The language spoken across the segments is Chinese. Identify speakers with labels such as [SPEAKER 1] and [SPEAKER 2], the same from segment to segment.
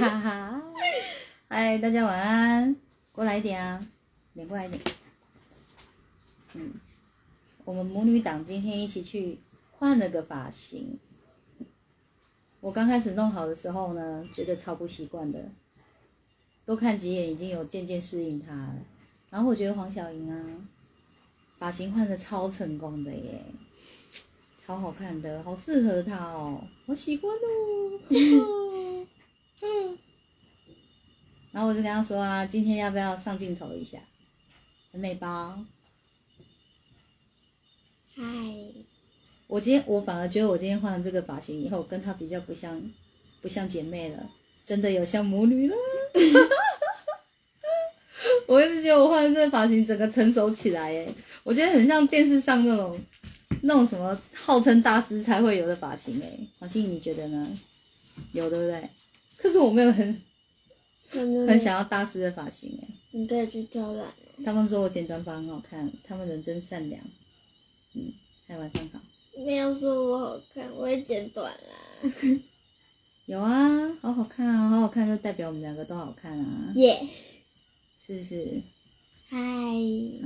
[SPEAKER 1] 哈哈，嗨，大家晚安，过来一点啊，脸过来一点。嗯，我们母女党今天一起去换了个发型。我刚开始弄好的时候呢，觉得超不习惯的，多看几眼已经有渐渐适应它了。然后我觉得黄晓莹啊，发型换的超成功的耶，超好看的，好适合她哦，好喜欢哦。然后我就跟他说啊，今天要不要上镜头一下？很美吧？
[SPEAKER 2] 嗨，
[SPEAKER 1] 我今天我反而觉得我今天换了这个发型以后，跟她比较不像，不像姐妹了，真的有像母女了。我一直觉得我换了这个发型，整个成熟起来耶，我觉得很像电视上那种那种什么号称大师才会有的发型哎。黄欣，你觉得呢？有对不对？可是我没有很很想要大师的发型哎。
[SPEAKER 2] 你可以去挑染。
[SPEAKER 1] 他们说我剪短发很好看，他们人真善良。嗯，还晚上好。
[SPEAKER 2] 没有说我好看，我也剪短啦。
[SPEAKER 1] 有啊，好好看啊，好好看就代表我们两个都好看啊。
[SPEAKER 2] 耶。
[SPEAKER 1] 是不是？
[SPEAKER 2] 嗨，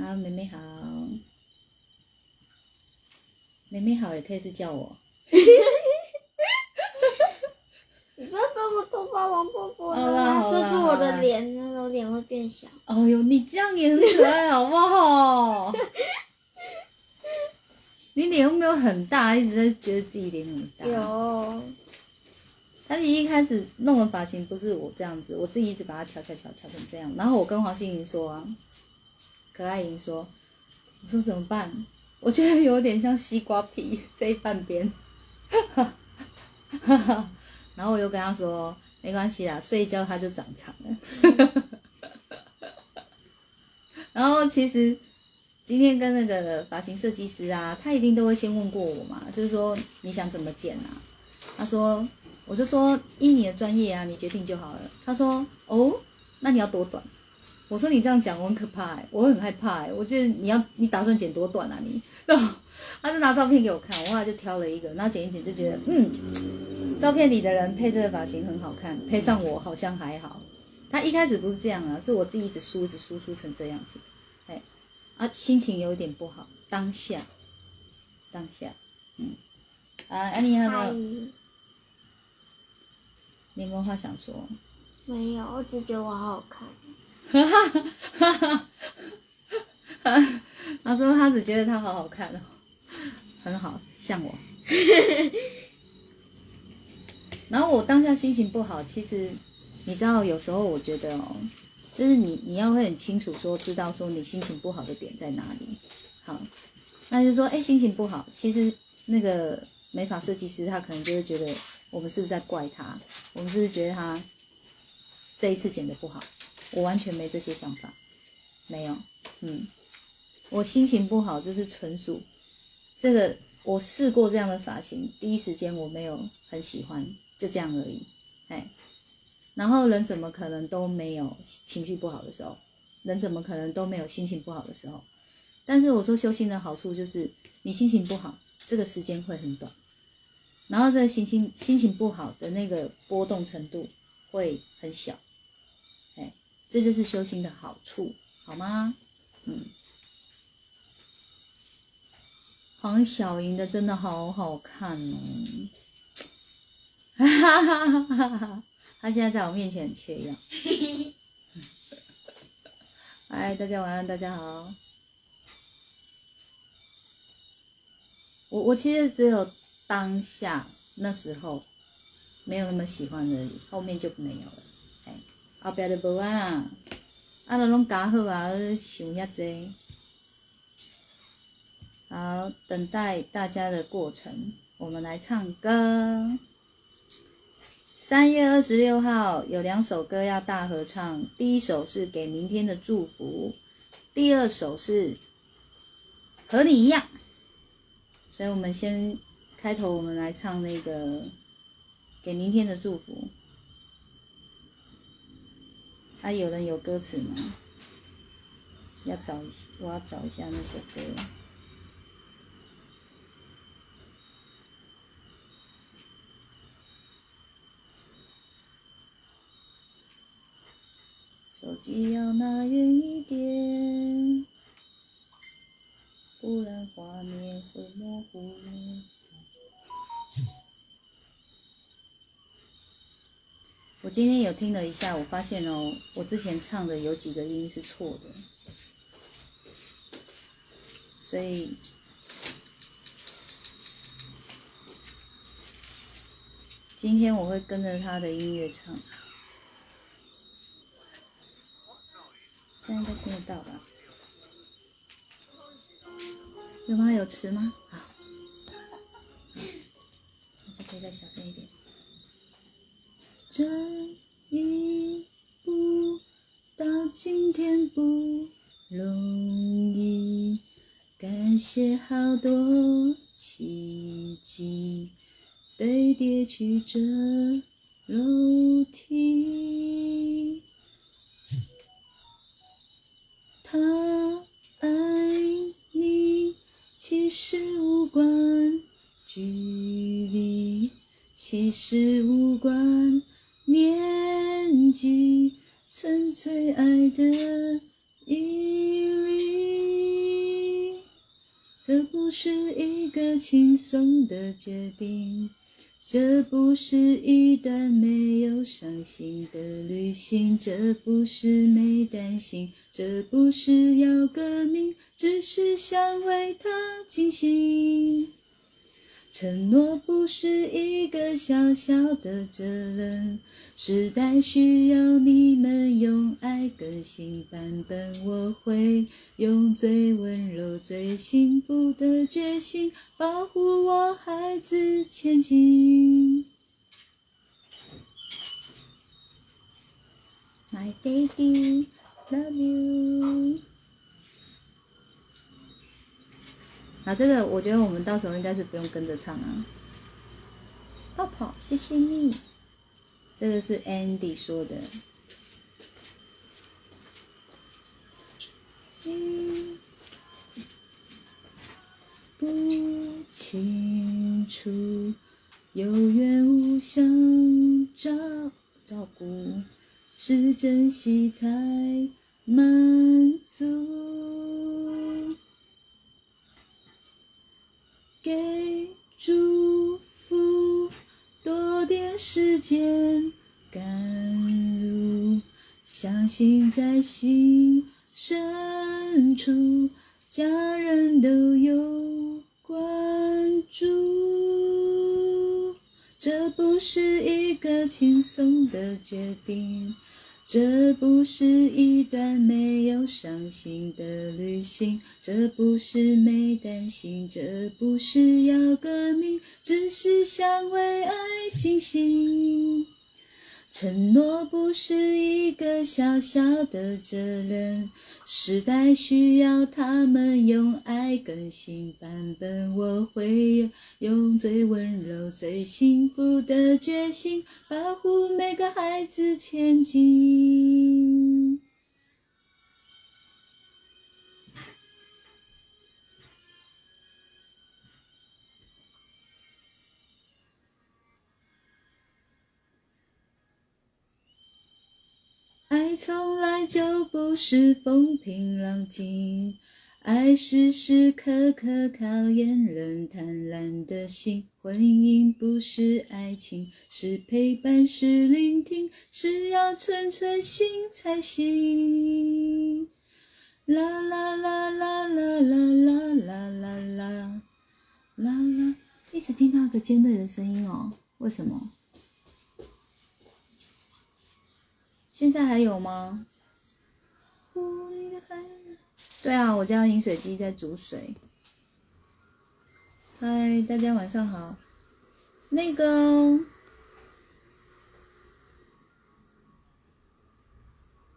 [SPEAKER 1] 啊，妹妹好，妹妹好也可以是叫我。
[SPEAKER 2] 你不要跟我头发往婆婆
[SPEAKER 1] 好啦好啦
[SPEAKER 2] 遮住我的脸，那我脸会变小。
[SPEAKER 1] 哦哟，你这样也很可爱，好不好？你脸又没有很大，一直在觉得自己脸很大。
[SPEAKER 2] 有，
[SPEAKER 1] 但是一开始弄的发型不是我这样子，我自己一直把它敲敲敲敲成这样。然后我跟黄心莹说啊，可爱莹说，我说怎么办？我觉得有点像西瓜皮这一半边。然后我又跟他说，没关系啦，睡一觉它就长长了。然后其实今天跟那个发型设计师啊，他一定都会先问过我嘛，就是说你想怎么剪啊？他说。我就说依你的专业啊，你决定就好了。他说哦，那你要多短？我说你这样讲我很可怕哎，我很害怕哎。我觉得你要你打算剪多短啊你？他就拿照片给我看，我后来就挑了一个，然后剪一剪就觉得嗯，照片里的人配这个发型很好看，配上我好像还好。他一开始不是这样啊，是我自己一直梳一直梳梳成这样子，哎啊心情有一点不好，当下当下嗯啊安妮有没有话想说？
[SPEAKER 2] 没有，我只觉得我好好看。
[SPEAKER 1] 哈哈哈哈哈他说他只觉得他好好看哦，很好，像我。然后我当下心情不好，其实你知道，有时候我觉得哦，就是你你要会很清楚说，知道说你心情不好的点在哪里。好，那就说，哎，心情不好，其实那个美发设计师他可能就会觉得。我们是不是在怪他？我们是不是觉得他这一次剪的不好？我完全没这些想法，没有。嗯，我心情不好就是纯属这个，我试过这样的发型，第一时间我没有很喜欢，就这样而已。哎，然后人怎么可能都没有情绪不好的时候？人怎么可能都没有心情不好的时候？但是我说修心的好处就是，你心情不好，这个时间会很短。然后这心情心情不好的那个波动程度会很小，哎，这就是修心的好处，好吗？嗯，黄晓莹的真的好好看哦，哈哈哈哈哈哈！他现在在我面前很缺氧。嗨，大家晚安，大家好。我我其实只有。当下那时候没有那么喜欢而已，后面就没有了。哎，后边就无啊啦，啊，都拢加好啊，想遐济。好，等待大家的过程，我们来唱歌。三月二十六号有两首歌要大合唱，第一首是给明天的祝福，第二首是和你一样。所以我们先。开头我们来唱那个给明天的祝福。啊，有人有歌词吗？要找一下，我要找一下那首歌。手机要拿远一点，不然画面会模糊。我今天有听了一下，我发现哦，我之前唱的有几个音是错的，所以今天我会跟着他的音乐唱，这样应该听得到吧？有吗？有词吗？好，那就可以再小声一点。这一步到今天不容易，感谢好多奇迹堆叠曲折楼梯。他爱你，其实无关距离，其实无关年纪，纯粹爱的毅力。这不是一个轻松的决定，这不是一段没有伤心的旅行，这不是没担心，这不是要革命，只是想为他尽心。承诺不是一个小小的责任，时代需要你们用爱更新版本。我会用最温柔、最幸福的决心，保护我孩子前进。My daddy love you。好，这个我觉得我们到时候应该是不用跟着唱啊。泡泡，谢谢你。这个是 Andy 说的。嗯，不清楚，有缘无相照照顾，是珍惜才满足。给祝福，多点时间赶路，相信在心深处，家人都有关注。这不是一个轻松的决定。这不是一段没有伤心的旅行，这不是没担心，这不是要革命，只是想为爱尽心。承诺不是一个小小的责任，时代需要他们用爱更新版本。我会用最温柔、最幸福的决心，保护每个孩子前进。爱从来就不是风平浪静，爱时时刻刻考验人贪婪的心。婚姻不是爱情，是陪伴，是聆听，是要纯粹心才行。啦啦啦啦啦啦啦啦啦啦啦啦，一直听到一个尖锐的声音哦，为什么？现在还有吗？对啊，我家饮水机在煮水。嗨，大家晚上好。那个，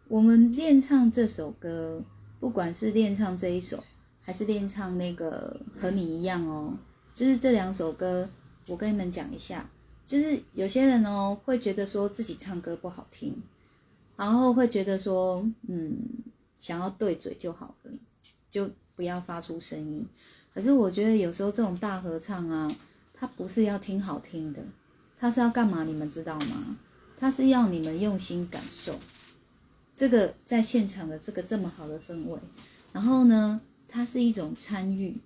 [SPEAKER 1] 我们练唱这首歌，不管是练唱这一首，还是练唱那个和你一样哦，就是这两首歌，我跟你们讲一下，就是有些人哦会觉得说自己唱歌不好听。然后会觉得说，嗯，想要对嘴就好了，就不要发出声音。可是我觉得有时候这种大合唱啊，它不是要听好听的，它是要干嘛？你们知道吗？它是要你们用心感受。这个在现场的这个这么好的氛围，然后呢，它是一种参与，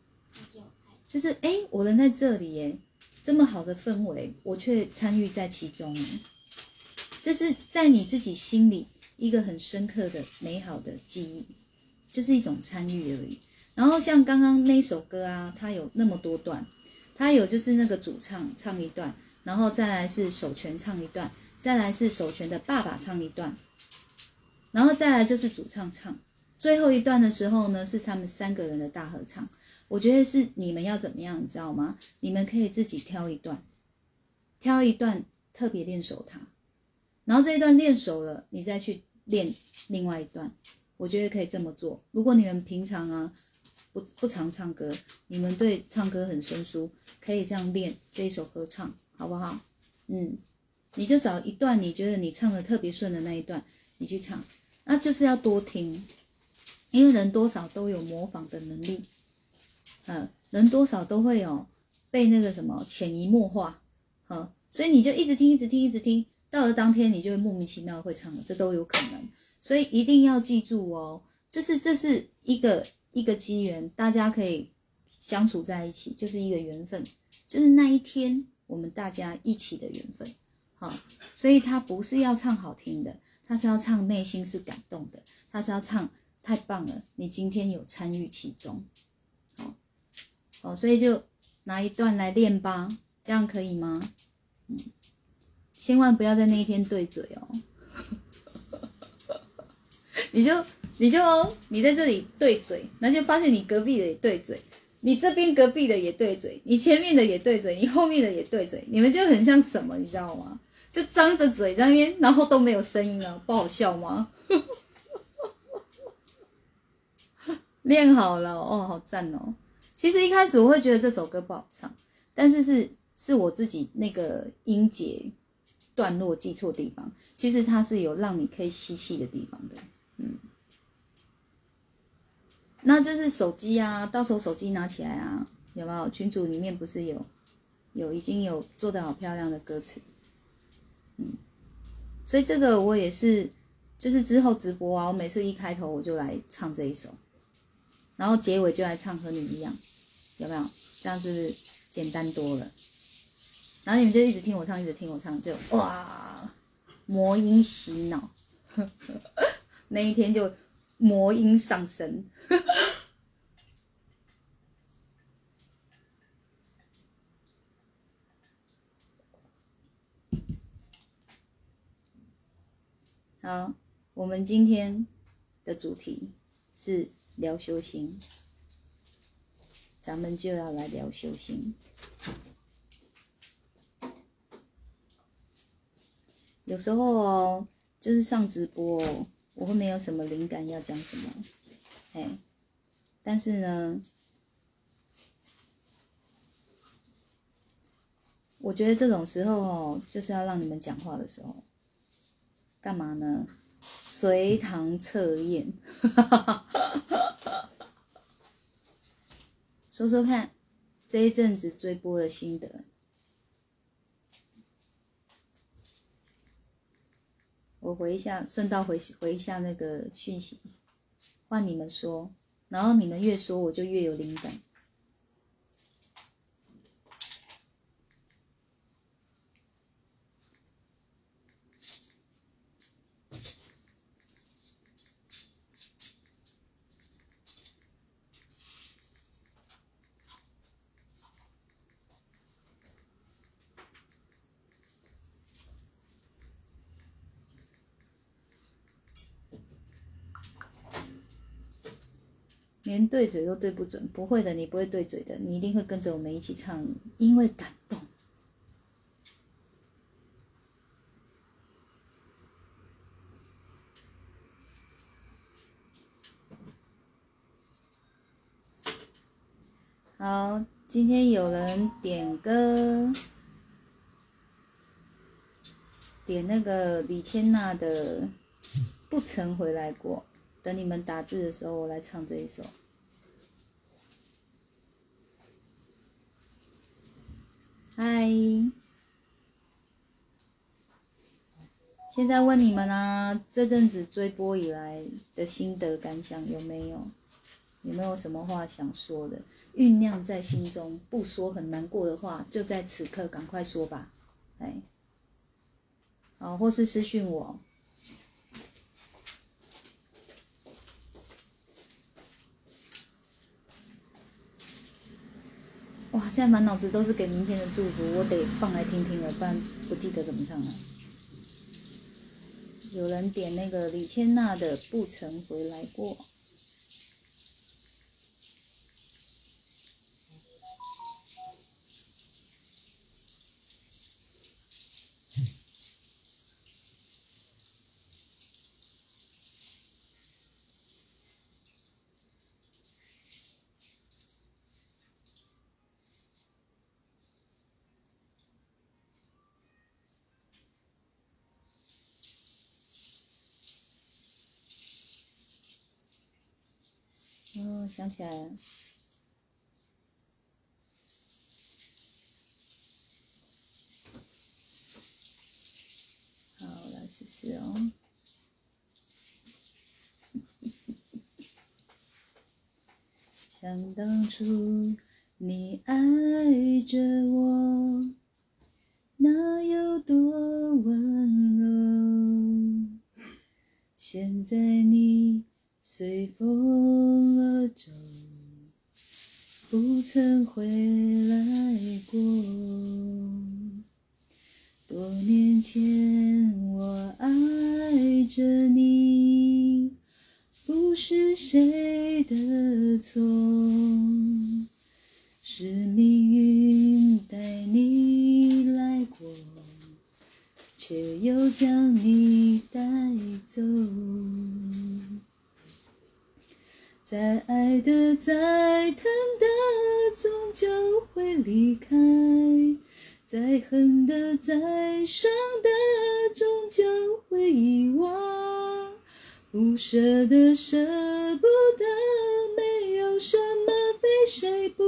[SPEAKER 1] 就是哎，我人在这里耶，这么好的氛围，我却参与在其中，这是在你自己心里一个很深刻的美好的记忆，就是一种参与而已。然后像刚刚那首歌啊，它有那么多段，它有就是那个主唱唱一段，然后再来是手拳唱一段，再来是手拳的爸爸唱一段，然后再来就是主唱唱，最后一段的时候呢，是他们三个人的大合唱。我觉得是你们要怎么样，你知道吗？你们可以自己挑一段，挑一段特别练熟它，然后这一段练熟了，你再去练另外一段。我觉得可以这么做。如果你们平常啊。不不常唱歌，你们对唱歌很生疏，可以这样练这一首歌唱，好不好？嗯，你就找一段你觉得你唱的特别顺的那一段，你去唱，那就是要多听，因为人多少都有模仿的能力，嗯，人多少都会有被那个什么潜移默化，嗯，所以你就一直听，一直听，一直听，到了当天你就会莫名其妙会唱了，这都有可能，所以一定要记住哦，这是这是一个。一个机缘，大家可以相处在一起，就是一个缘分，就是那一天我们大家一起的缘分，好，所以他不是要唱好听的，他是要唱内心是感动的，他是要唱太棒了，你今天有参与其中，好，好，所以就拿一段来练吧，这样可以吗？嗯，千万不要在那一天对嘴哦，你就。你就你在这里对嘴，然后就发现你隔壁的也对嘴，你这边隔壁的也对嘴，你前面的也对嘴，你后面的也对嘴，你们就很像什么，你知道吗？就张着嘴在那边，然后都没有声音了，不好笑吗？练好了哦，好赞哦！其实一开始我会觉得这首歌不好唱，但是是是我自己那个音节段落记错地方，其实它是有让你可以吸气的地方的，嗯。那就是手机啊，到时候手机拿起来啊，有没有？群组里面不是有，有已经有做的好漂亮的歌词，嗯，所以这个我也是，就是之后直播啊，我每次一开头我就来唱这一首，然后结尾就来唱和你一样，有没有？这样是简单多了，然后你们就一直听我唱，一直听我唱，就哇，魔音洗脑，那一天就。魔音上升，好，我们今天的主题是聊修行，咱们就要来聊修行。有时候哦，就是上直播。我会没有什么灵感要讲什么，哎，但是呢，我觉得这种时候哦，就是要让你们讲话的时候，干嘛呢？随堂测验，说说看，这一阵子追播的心得。我回一下，顺道回回一下那个讯息，换你们说，然后你们越说，我就越有灵感。连对嘴都对不准，不会的，你不会对嘴的，你一定会跟着我们一起唱，因为感动。好，今天有人点歌，点那个李千娜的《不曾回来过》。等你们打字的时候，我来唱这一首。嗨，现在问你们啊，这阵子追播以来的心得感想有没有？有没有什么话想说的？酝酿在心中，不说很难过的话，就在此刻赶快说吧。哎，好，或是私讯我。哇，现在满脑子都是给明天的祝福，我得放来听听了，不然不记得怎么唱了。有人点那个李千娜的《不曾回来过》。想起来了，好，来试试哦。想当初你爱着我，那有多温柔？现在你。随风而走，不曾回来过。多年前我爱着你，不是谁的错，是命运带你来过，却又将你带走。再爱的、再疼的，终究会离开；再恨的、再伤的，终究会遗忘。不舍的、舍不得，没有什么非谁不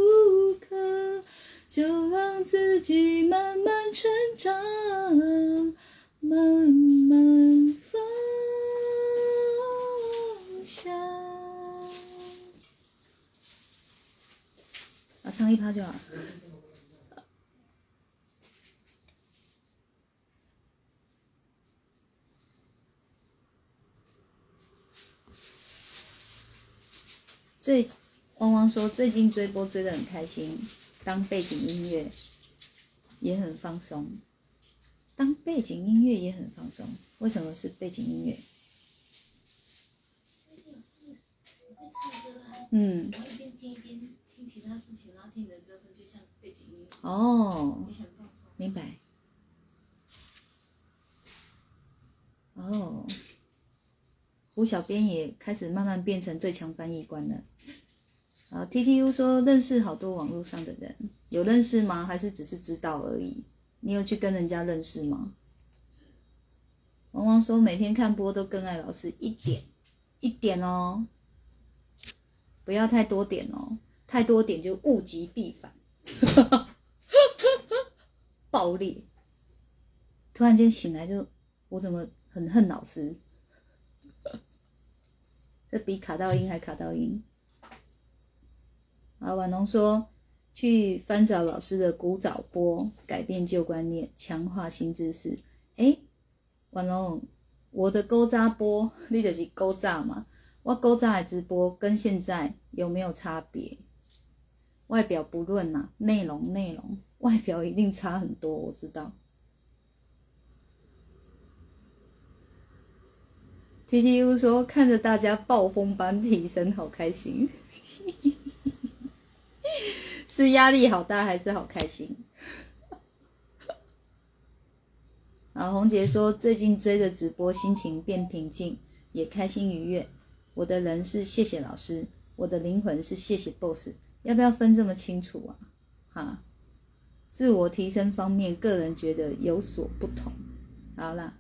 [SPEAKER 1] 可，就让自己慢慢成长，慢慢放下。啊，唱一趴就好。最汪汪说最近追播追的很开心，当背景音乐也很放松，当背景音乐也很放松。为什么是背景音乐？嗯。其他事情，然后听的歌声就像背景音。哦，明白。哦，胡小编也开始慢慢变成最强翻译官了。啊，T T U 说认识好多网络上的人，有认识吗？还是只是知道而已？你有去跟人家认识吗？王王说每天看播都更爱老师一点一点哦，不要太多点哦。太多点就物极必反，暴力。突然间醒来就，我怎么很恨老师？这比卡到音还卡到音。啊，婉龙说去翻找老师的古早波，改变旧观念，强化新知识。哎，婉龙，我的勾扎波，你就是勾扎嘛？我勾扎的直播跟现在有没有差别？外表不论呐，内容内容，外表一定差很多，我知道。T T U 说看着大家暴风般提升，好开心，是压力好大还是好开心？啊，红杰说最近追着直播，心情变平静，也开心愉悦。我的人是谢谢老师，我的灵魂是谢谢 BOSS。要不要分这么清楚啊？哈，自我提升方面，个人觉得有所不同。好啦，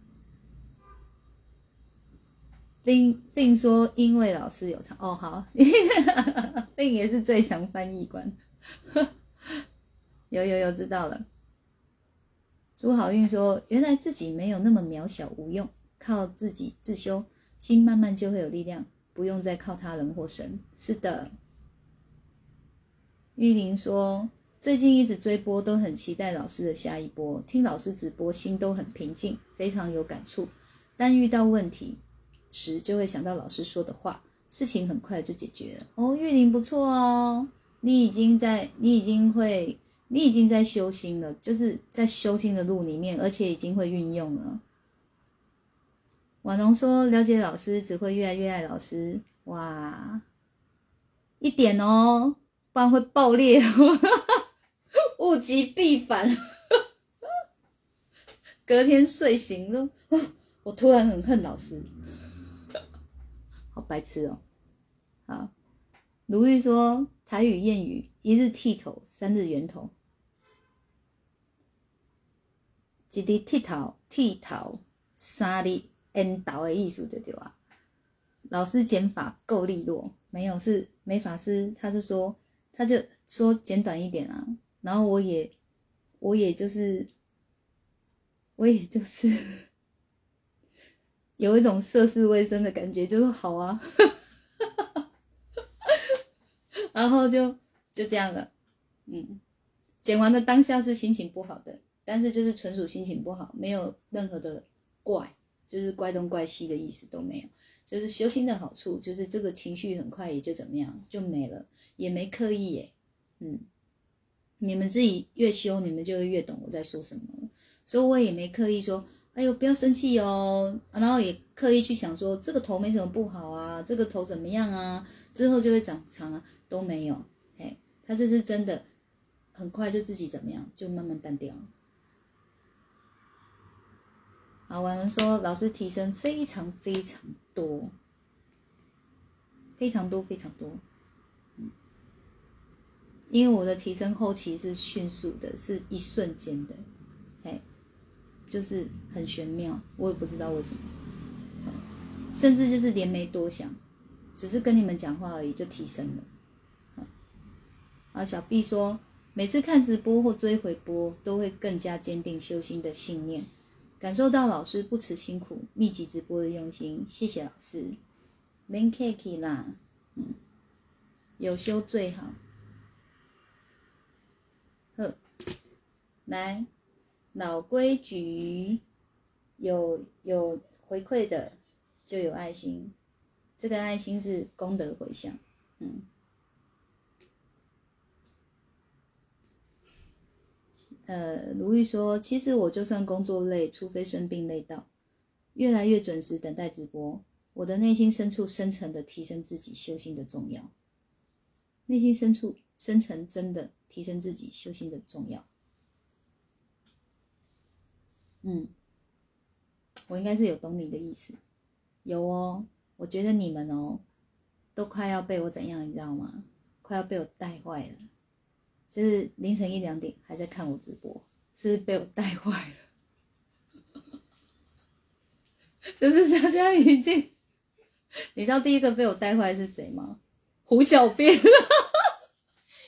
[SPEAKER 1] 并并说因为老师有唱哦，好，并也是最强翻译官。有有有，知道了。朱好运说：“原来自己没有那么渺小无用，靠自己自修，心慢慢就会有力量，不用再靠他人或神。”是的。玉玲说：“最近一直追播，都很期待老师的下一波。听老师直播，心都很平静，非常有感触。但遇到问题时，就会想到老师说的话，事情很快就解决了。哦，玉玲不错哦，你已经在，你已经会。”你已经在修心了，就是在修心的路里面，而且已经会运用了。婉龙说：“了解老师，只会越来越爱老师。”哇，一点哦，不然会爆裂，物极必反。隔天睡醒说：“我突然很恨老师，好白痴哦。”好，卢玉说：“台语谚语，一日剃头，三日圆头。”一日剃头，剃头三日圆头的意思就对啊。老师剪法够利落，没有是美法师，他是说他就说剪短一点啊。然后我也我也就是我也就是有一种涉世未深的感觉，就说好啊，然后就就这样了。嗯，剪完的当下是心情不好的。但是就是纯属心情不好，没有任何的怪，就是怪东怪西的意思都没有。就是修心的好处，就是这个情绪很快也就怎么样就没了，也没刻意耶。嗯，你们自己越修，你们就越懂我在说什么。所以我也没刻意说，哎呦不要生气哦，然后也刻意去想说这个头没什么不好啊，这个头怎么样啊，之后就会长长啊，都没有。哎，他这是真的，很快就自己怎么样，就慢慢淡掉。好，完了说老师提升非常非常多，非常多非常多，因为我的提升后期是迅速的，是一瞬间的，哎，就是很玄妙，我也不知道为什么，甚至就是连没多想，只是跟你们讲话而已就提升了，啊，小 B 说每次看直播或追回播，都会更加坚定修心的信念。感受到老师不辞辛苦、密集直播的用心，谢谢老师。Man cake 啦，嗯，有修最好。来，老规矩，有有回馈的就有爱心，这个爱心是功德回向，嗯。呃，如玉说：“其实我就算工作累，除非生病累到，越来越准时等待直播。我的内心深处深层的提升自己修心的重要，内心深处深层真的提升自己修心的重要。嗯，我应该是有懂你的意思，有哦。我觉得你们哦，都快要被我怎样，你知道吗？快要被我带坏了。”就是凌晨一两点还在看我直播，是不是被我带坏了。就 是小家已经，你知道第一个被我带坏是谁吗？胡小编。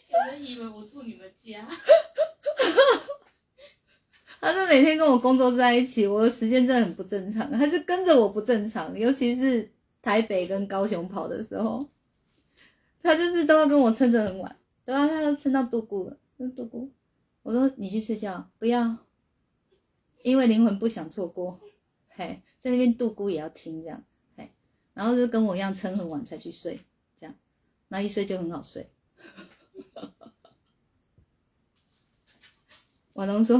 [SPEAKER 3] 有人以为我住你们家。
[SPEAKER 1] 他是每天跟我工作在一起，我的时间真的很不正常，他是跟着我不正常，尤其是台北跟高雄跑的时候，他就是都要跟我撑着很晚。都要，他都撑到度孤了，度孤。我说你去睡觉，不要，因为灵魂不想错过。嘿，在那边度孤也要听这样，嘿，然后就跟我一样撑很晚才去睡，这样，那一睡就很好睡。婉龙说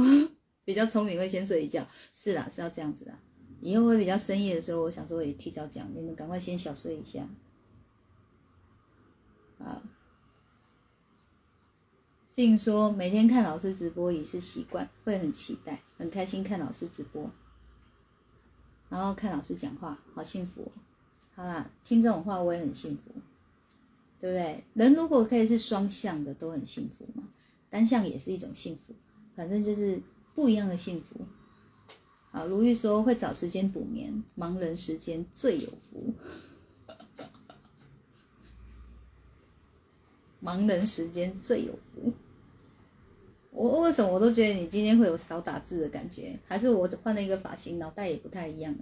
[SPEAKER 1] 比较聪明会先睡一觉，是啦，是要这样子的。以后会比较深夜的时候，我想说也提早讲，你们赶快先小睡一下，啊。并说每天看老师直播已是习惯，会很期待，很开心看老师直播，然后看老师讲话，好幸福。好啦，听这种话我也很幸福，对不对？人如果可以是双向的，都很幸福嘛。单向也是一种幸福，反正就是不一样的幸福。啊，如玉说会找时间补眠，盲人时间最有福。盲人时间最有福。我为什么我都觉得你今天会有少打字的感觉？还是我换了一个发型，脑袋也不太一样了？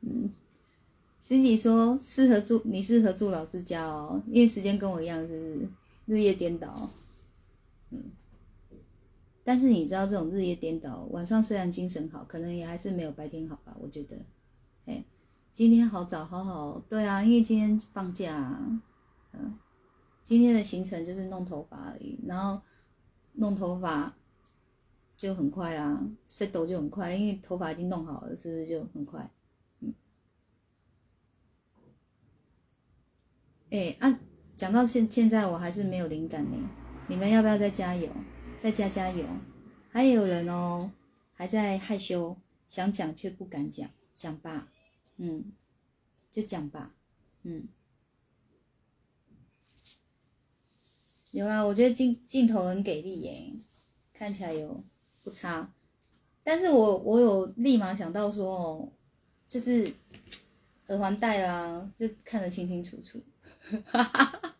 [SPEAKER 1] 嗯，心里说适合住，你适合住老师家哦，因为时间跟我一样，是不是日夜颠倒？但是你知道这种日夜颠倒，晚上虽然精神好，可能也还是没有白天好吧？我觉得，哎，今天好早，好好，对啊，因为今天放假、啊，嗯，今天的行程就是弄头发而已，然后弄头发就很快啦，set 就很快，因为头发已经弄好了，是不是就很快？嗯哎、啊，讲到现现在我还是没有灵感呢，你们要不要再加油，再加加油？还有人哦，还在害羞，想讲却不敢讲，讲吧，嗯，就讲吧，嗯。有啦，我觉得镜镜头很给力耶，看起来有不差，但是我我有立马想到说哦，就是耳环戴啦，就看得清清楚楚，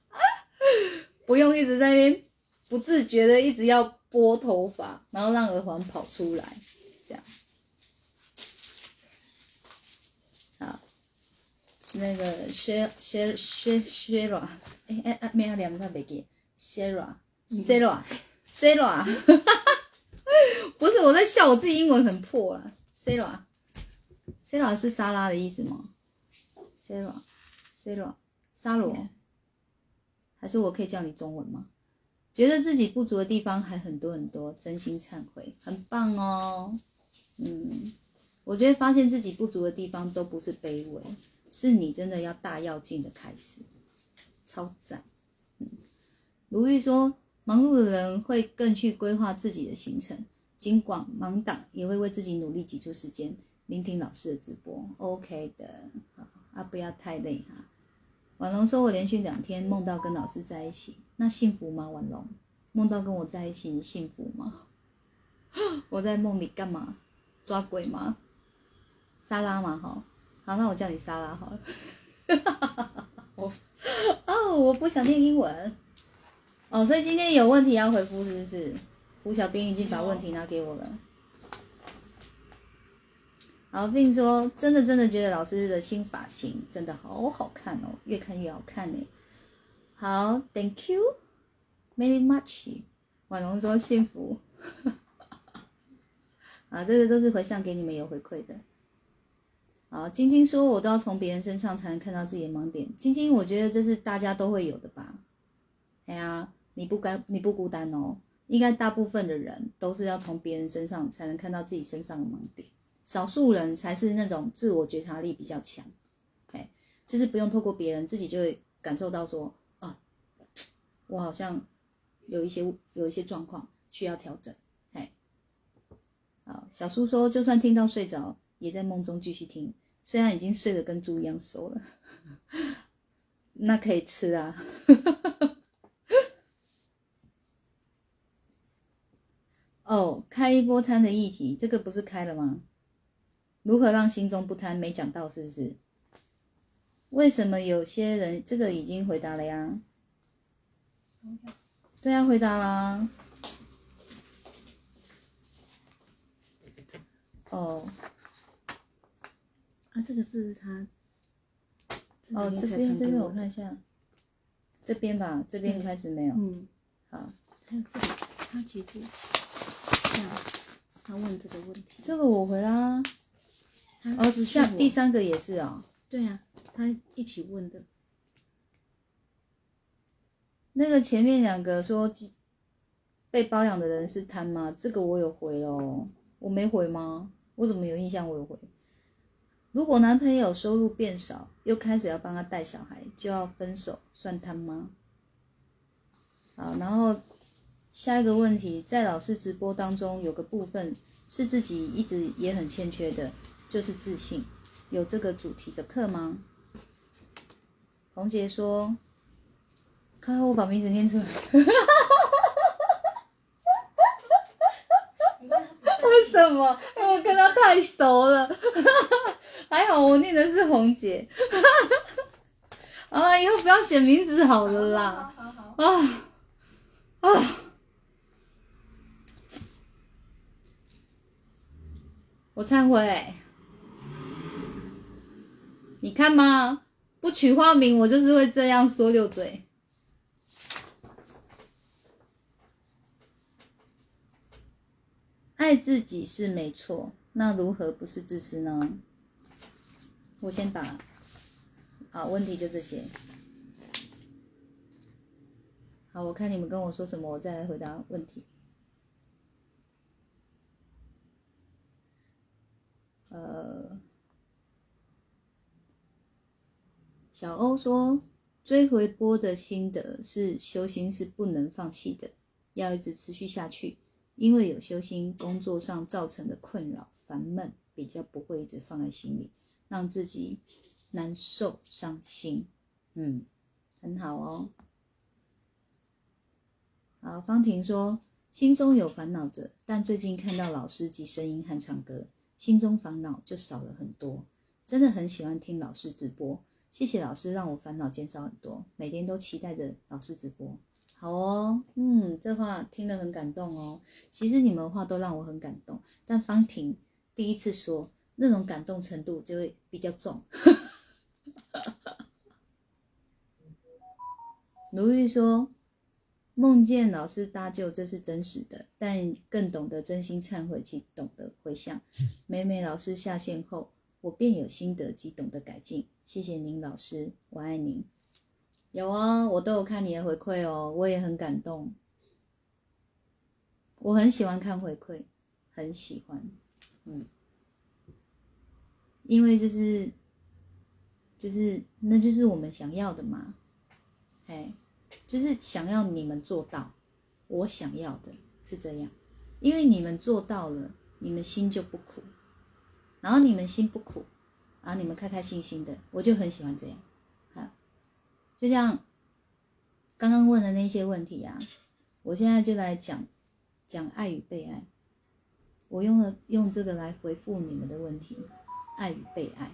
[SPEAKER 1] 不用一直在那边不自觉的一直要拨头发，然后让耳环跑出来，这样。好，那个 share share share share，哎哎哎，没有两个没记，Sarah Sarah Sarah，不是我在笑，我自己英文很破啊 Sarah 是沙拉的意思吗？Sarah 沙罗，还是我可以叫你中文吗？觉得自己不足的地方还很多很多，真心忏悔，很棒哦。嗯，我觉得发现自己不足的地方都不是卑微，是你真的要大要进的开始，超赞。嗯，如玉说，忙碌的人会更去规划自己的行程，尽管忙党也会为自己努力挤出时间聆听老师的直播。OK 的，好啊，不要太累哈。婉龙说：“我连续两天梦到跟老师在一起，那幸福吗？”婉龙梦到跟我在一起，你幸福吗？我在梦里干嘛？抓鬼吗？沙拉嘛，哈，好，那我叫你沙拉好了。我哦，我不想念英文。哦，所以今天有问题要回复是不是？胡小兵已经把问题拿给我了。好，并说真的真的觉得老师的新发型真的好好看哦，越看越好看呢。好，Thank you very much。婉容说幸福。啊，这个都是回向给你们有回馈的。好，晶晶说我都要从别人身上才能看到自己的盲点。晶晶，我觉得这是大家都会有的吧？哎呀，你不该你不孤单哦，应该大部分的人都是要从别人身上才能看到自己身上的盲点。少数人才是那种自我觉察力比较强，哎，就是不用透过别人，自己就会感受到说，啊，我好像有一些有一些状况需要调整，哎，好，小叔说，就算听到睡着，也在梦中继续听，虽然已经睡得跟猪一样熟了，那可以吃啊。哦，开一波摊的议题，这个不是开了吗？如何让心中不贪？没讲到是不是？为什么有些人这个已经回答了呀？对啊，回答啦。哦
[SPEAKER 4] 啊，这个是他。
[SPEAKER 1] 哦，这边这边我看一下，这边吧，这边开始没有。
[SPEAKER 4] 嗯，
[SPEAKER 1] 好，
[SPEAKER 4] 还有这个，他其实这样，他问这个问题，
[SPEAKER 1] 这个我回啦。哦，
[SPEAKER 4] 他私讯我
[SPEAKER 1] 下第三个也是哦。
[SPEAKER 4] 对啊，他一起问的，
[SPEAKER 1] 那个前面两个说被包养的人是贪吗？这个我有回哦，我没回吗？我怎么有印象我有回？如果男朋友收入变少，又开始要帮他带小孩，就要分手，算贪吗？好，然后下一个问题，在老师直播当中有个部分是自己一直也很欠缺的，就是自信有这个主题的课吗？红姐说看看我把名字念出来。为什么？因为我跟她太熟了。还好我念的是红姐啊以后不要写名字好了啦啊啊。我忏悔。你看吗？不取化名，我就是会这样说溜嘴。爱自己是没错，那如何不是自私呢？我先把，啊，问题就这些。好，我看你们跟我说什么，我再来回答问题。呃，小欧说，追回波的心得是修心是不能放弃的，要一直持续下去，因为有修心，工作上造成的困扰、烦闷比较不会一直放在心里，让自己难受、伤心。嗯，很好哦。好，方婷说，心中有烦恼者，但最近看到老师及声音和唱歌，心中烦恼就少了很多。真的很喜欢听老师直播，谢谢老师让我烦恼减少很多，每天都期待着老师直播。好哦，嗯，这话听得很感动哦。其实你们话都让我很感动，但方婷第一次说，那种感动程度就会比较重。如玉说。梦见老师搭救，这是真实的，但更懂得真心忏悔及懂得回向。每每老师下线后，我便有心得及懂得改进。谢谢您，老师，我爱您。有啊，我都有看你的回馈哦，我也很感动。我很喜欢看回馈，很喜欢，嗯，因为就是就是那就是我们想要的嘛，哎。就是想要你们做到，我想要的是这样，因为你们做到了，你们心就不苦，然后你们心不苦，啊你们开开心心的，我就很喜欢这样。好，就像刚刚问的那些问题啊，我现在就来讲讲爱与被爱，我用了用这个来回复你们的问题，爱与被爱。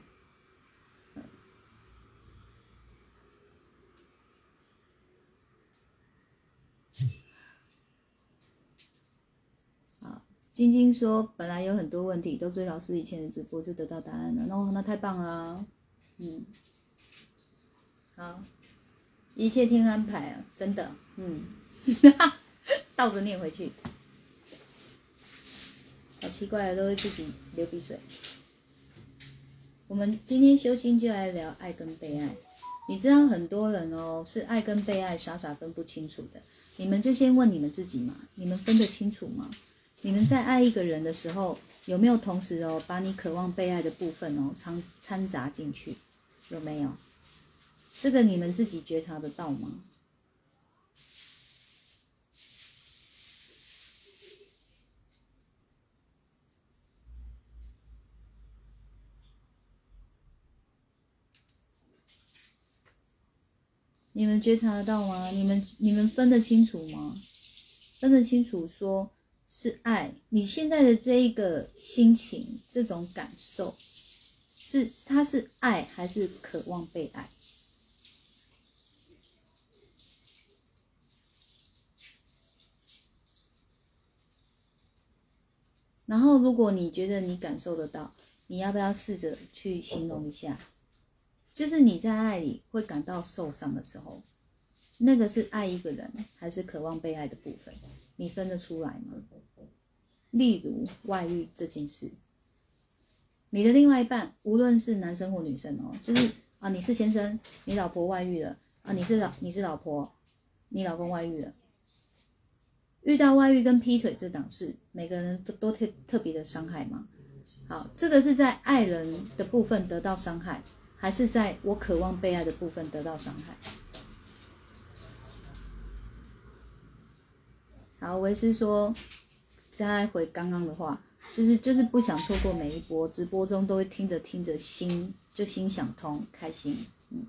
[SPEAKER 1] 晶晶说：“本来有很多问题，都追老师以前的直播就得到答案了。那那太棒了，嗯，好，一切天安排啊，真的，嗯，倒着念回去，好奇怪啊，都会自己流鼻水。我们今天修心就来聊爱跟被爱。你知道很多人哦，是爱跟被爱傻傻分不清楚的。你们就先问你们自己嘛，你们分得清楚吗？”你们在爱一个人的时候，有没有同时哦，把你渴望被爱的部分哦掺掺杂进去？有没有？这个你们自己觉察得到吗？你们觉察得到吗？你们你们分得清楚吗？分得清楚说。是爱你现在的这一个心情，这种感受，是它是爱还是渴望被爱？然后，如果你觉得你感受得到，你要不要试着去形容一下？就是你在爱里会感到受伤的时候，那个是爱一个人还是渴望被爱的部分？你分得出来吗？例如外遇这件事，你的另外一半，无论是男生或女生哦，就是啊，你是先生，你老婆外遇了啊，你是老你是老婆，你老公外遇了，遇到外遇跟劈腿这档事，每个人都都特特别的伤害吗？好，这个是在爱人的部分得到伤害，还是在我渴望被爱的部分得到伤害？好，维斯说，再回刚刚的话，就是就是不想错过每一波直播中都会听着听着心就心想通，开心，嗯，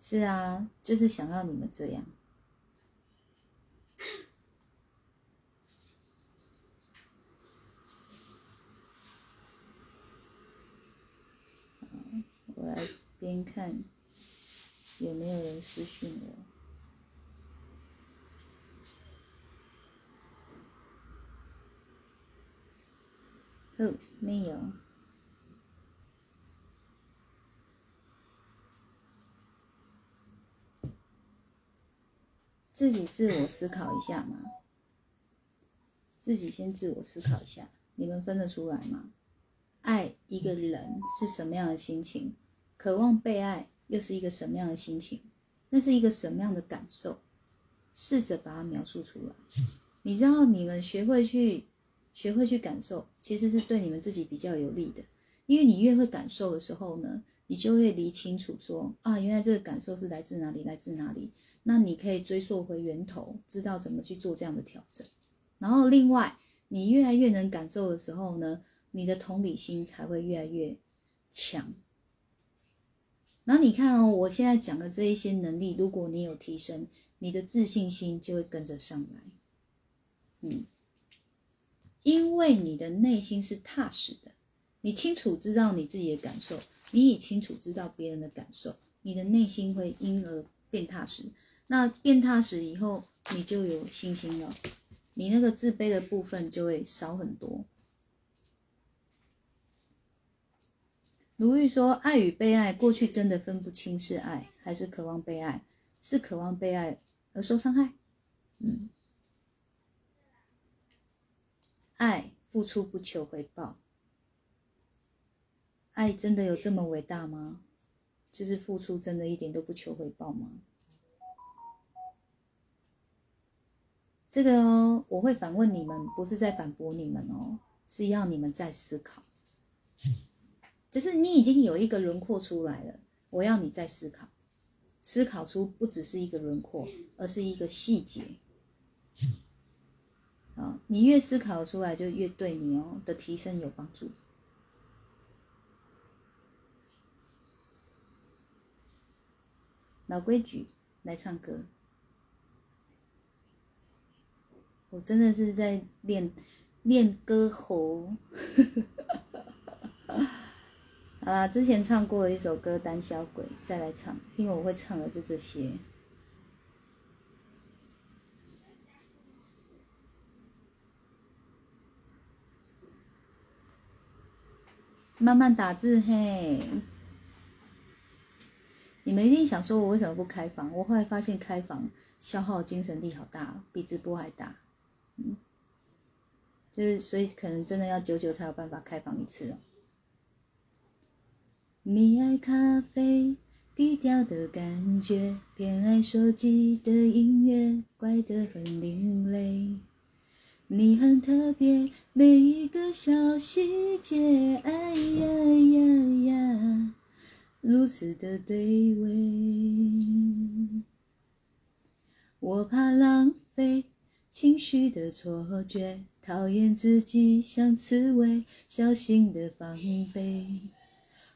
[SPEAKER 1] 是啊，就是想要你们这样。我来边看有没有人私讯我。哦，没有。自己自我思考一下嘛，自己先自我思考一下，你们分得出来吗？爱一个人是什么样的心情？渴望被爱又是一个什么样的心情？那是一个什么样的感受？试着把它描述出来。你知道，你们学会去学会去感受，其实是对你们自己比较有利的。因为你越会感受的时候呢，你就会理清楚说啊，原来这个感受是来自哪里，来自哪里。那你可以追溯回源头，知道怎么去做这样的调整。然后，另外，你越来越能感受的时候呢，你的同理心才会越来越强。然后你看哦，我现在讲的这一些能力，如果你有提升，你的自信心就会跟着上来。嗯，因为你的内心是踏实的，你清楚知道你自己的感受，你也清楚知道别人的感受，你的内心会因而变踏实。那变踏实以后，你就有信心了，你那个自卑的部分就会少很多。如玉说：“爱与被爱，过去真的分不清是爱还是渴望被爱，是渴望被爱而受伤害。”嗯，爱付出不求回报，爱真的有这么伟大吗？就是付出真的一点都不求回报吗？这个哦，我会反问你们，不是在反驳你们哦，是要你们再思考。就是你已经有一个轮廓出来了，我要你再思考，思考出不只是一个轮廓，而是一个细节。啊，你越思考出来，就越对你哦的提升有帮助。老规矩，来唱歌。我真的是在练练歌喉，好啦，之前唱过的一首歌《胆小鬼》，再来唱，因为我会唱的就这些。慢慢打字嘿，你们一定想说我为什么不开房？我后来发现开房消耗精神力好大，比直播还大。嗯，就是所以可能真的要久久才有办法开放一次哦。你爱咖啡，低调的感觉，偏爱手机的音乐，怪得很另类。你很特别，每一个小细节，哎呀呀呀，如此的对味。我怕浪费。情绪的错觉，讨厌自己像刺猬，小心的防备。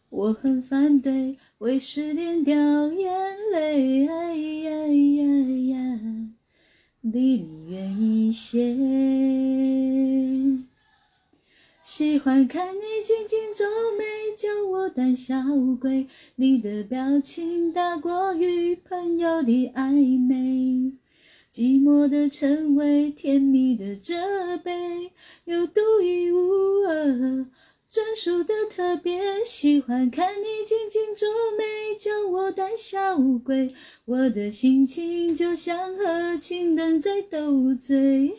[SPEAKER 1] 我很反对为失恋掉眼泪，哎呀呀呀，离你远一些。喜欢看你紧紧皱眉，叫我胆小鬼。你的表情大过于朋友的暧昧。寂寞的称谓，甜蜜的责备，有独一无二、专属的特别。喜欢看你紧紧皱眉，叫我胆小鬼。我的心情就像和情人在斗嘴。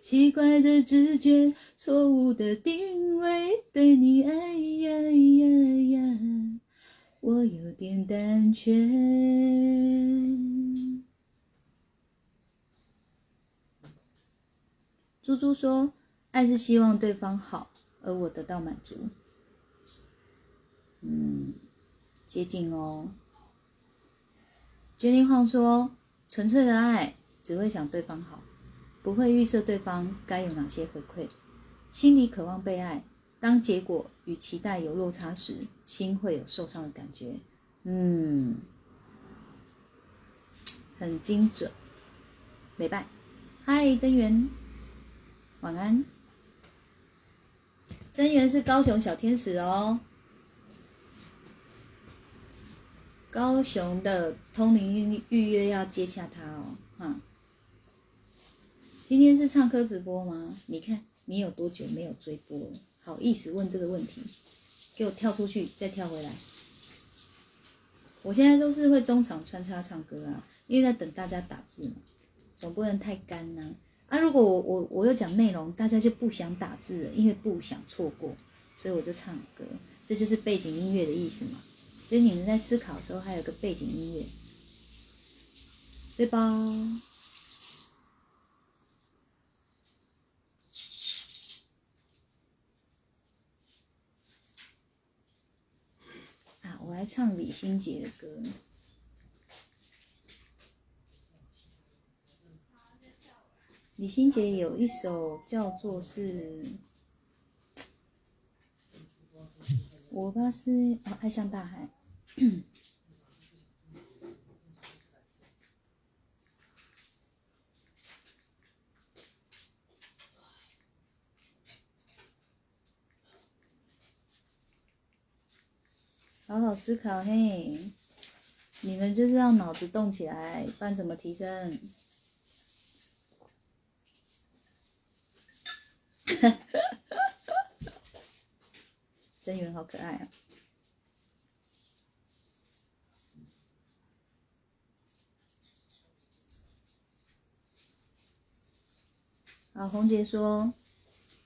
[SPEAKER 1] 奇怪的直觉，错误的定位，对你哎呀呀呀，我有点胆怯。猪猪说：“爱是希望对方好，而我得到满足。”嗯，接近哦。Jenny Huang 说：“纯粹的爱只会想对方好，不会预设对方该有哪些回馈。心里渴望被爱，当结果与期待有落差时，心会有受伤的感觉。”嗯，很精准。美拜，嗨，真源。晚安，真源是高雄小天使哦。高雄的通灵预约要接洽他哦，哈。今天是唱歌直播吗？你看你有多久没有追播了？好意思问这个问题？给我跳出去，再跳回来。我现在都是会中场穿插唱歌啊，因为在等大家打字嘛，总不能太干呐、啊如果我我我又讲内容，大家就不想打字了，因为不想错过，所以我就唱歌，这就是背景音乐的意思嘛。就是你们在思考的时候，还有个背景音乐，对吧？啊，我来唱李心洁的歌。李心洁有一首叫做是，我怕是哦，爱像大海。好好思考嘿，你们就是要脑子动起来，不然怎么提升？真源好可爱啊！好，红姐说，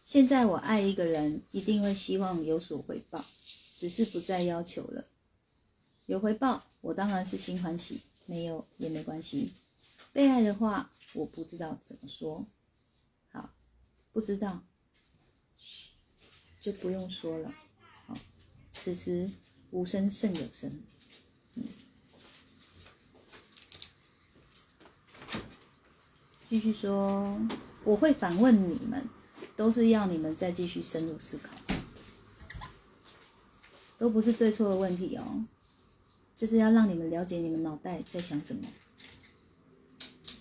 [SPEAKER 1] 现在我爱一个人，一定会希望有所回报，只是不再要求了。有回报，我当然是心欢喜；没有也没关系。被爱的话，我不知道怎么说。好，不知道，就不用说了。此时无声胜有声。嗯，继续说，我会反问你们，都是要你们再继续深入思考，都不是对错的问题哦。就是要让你们了解你们脑袋在想什么，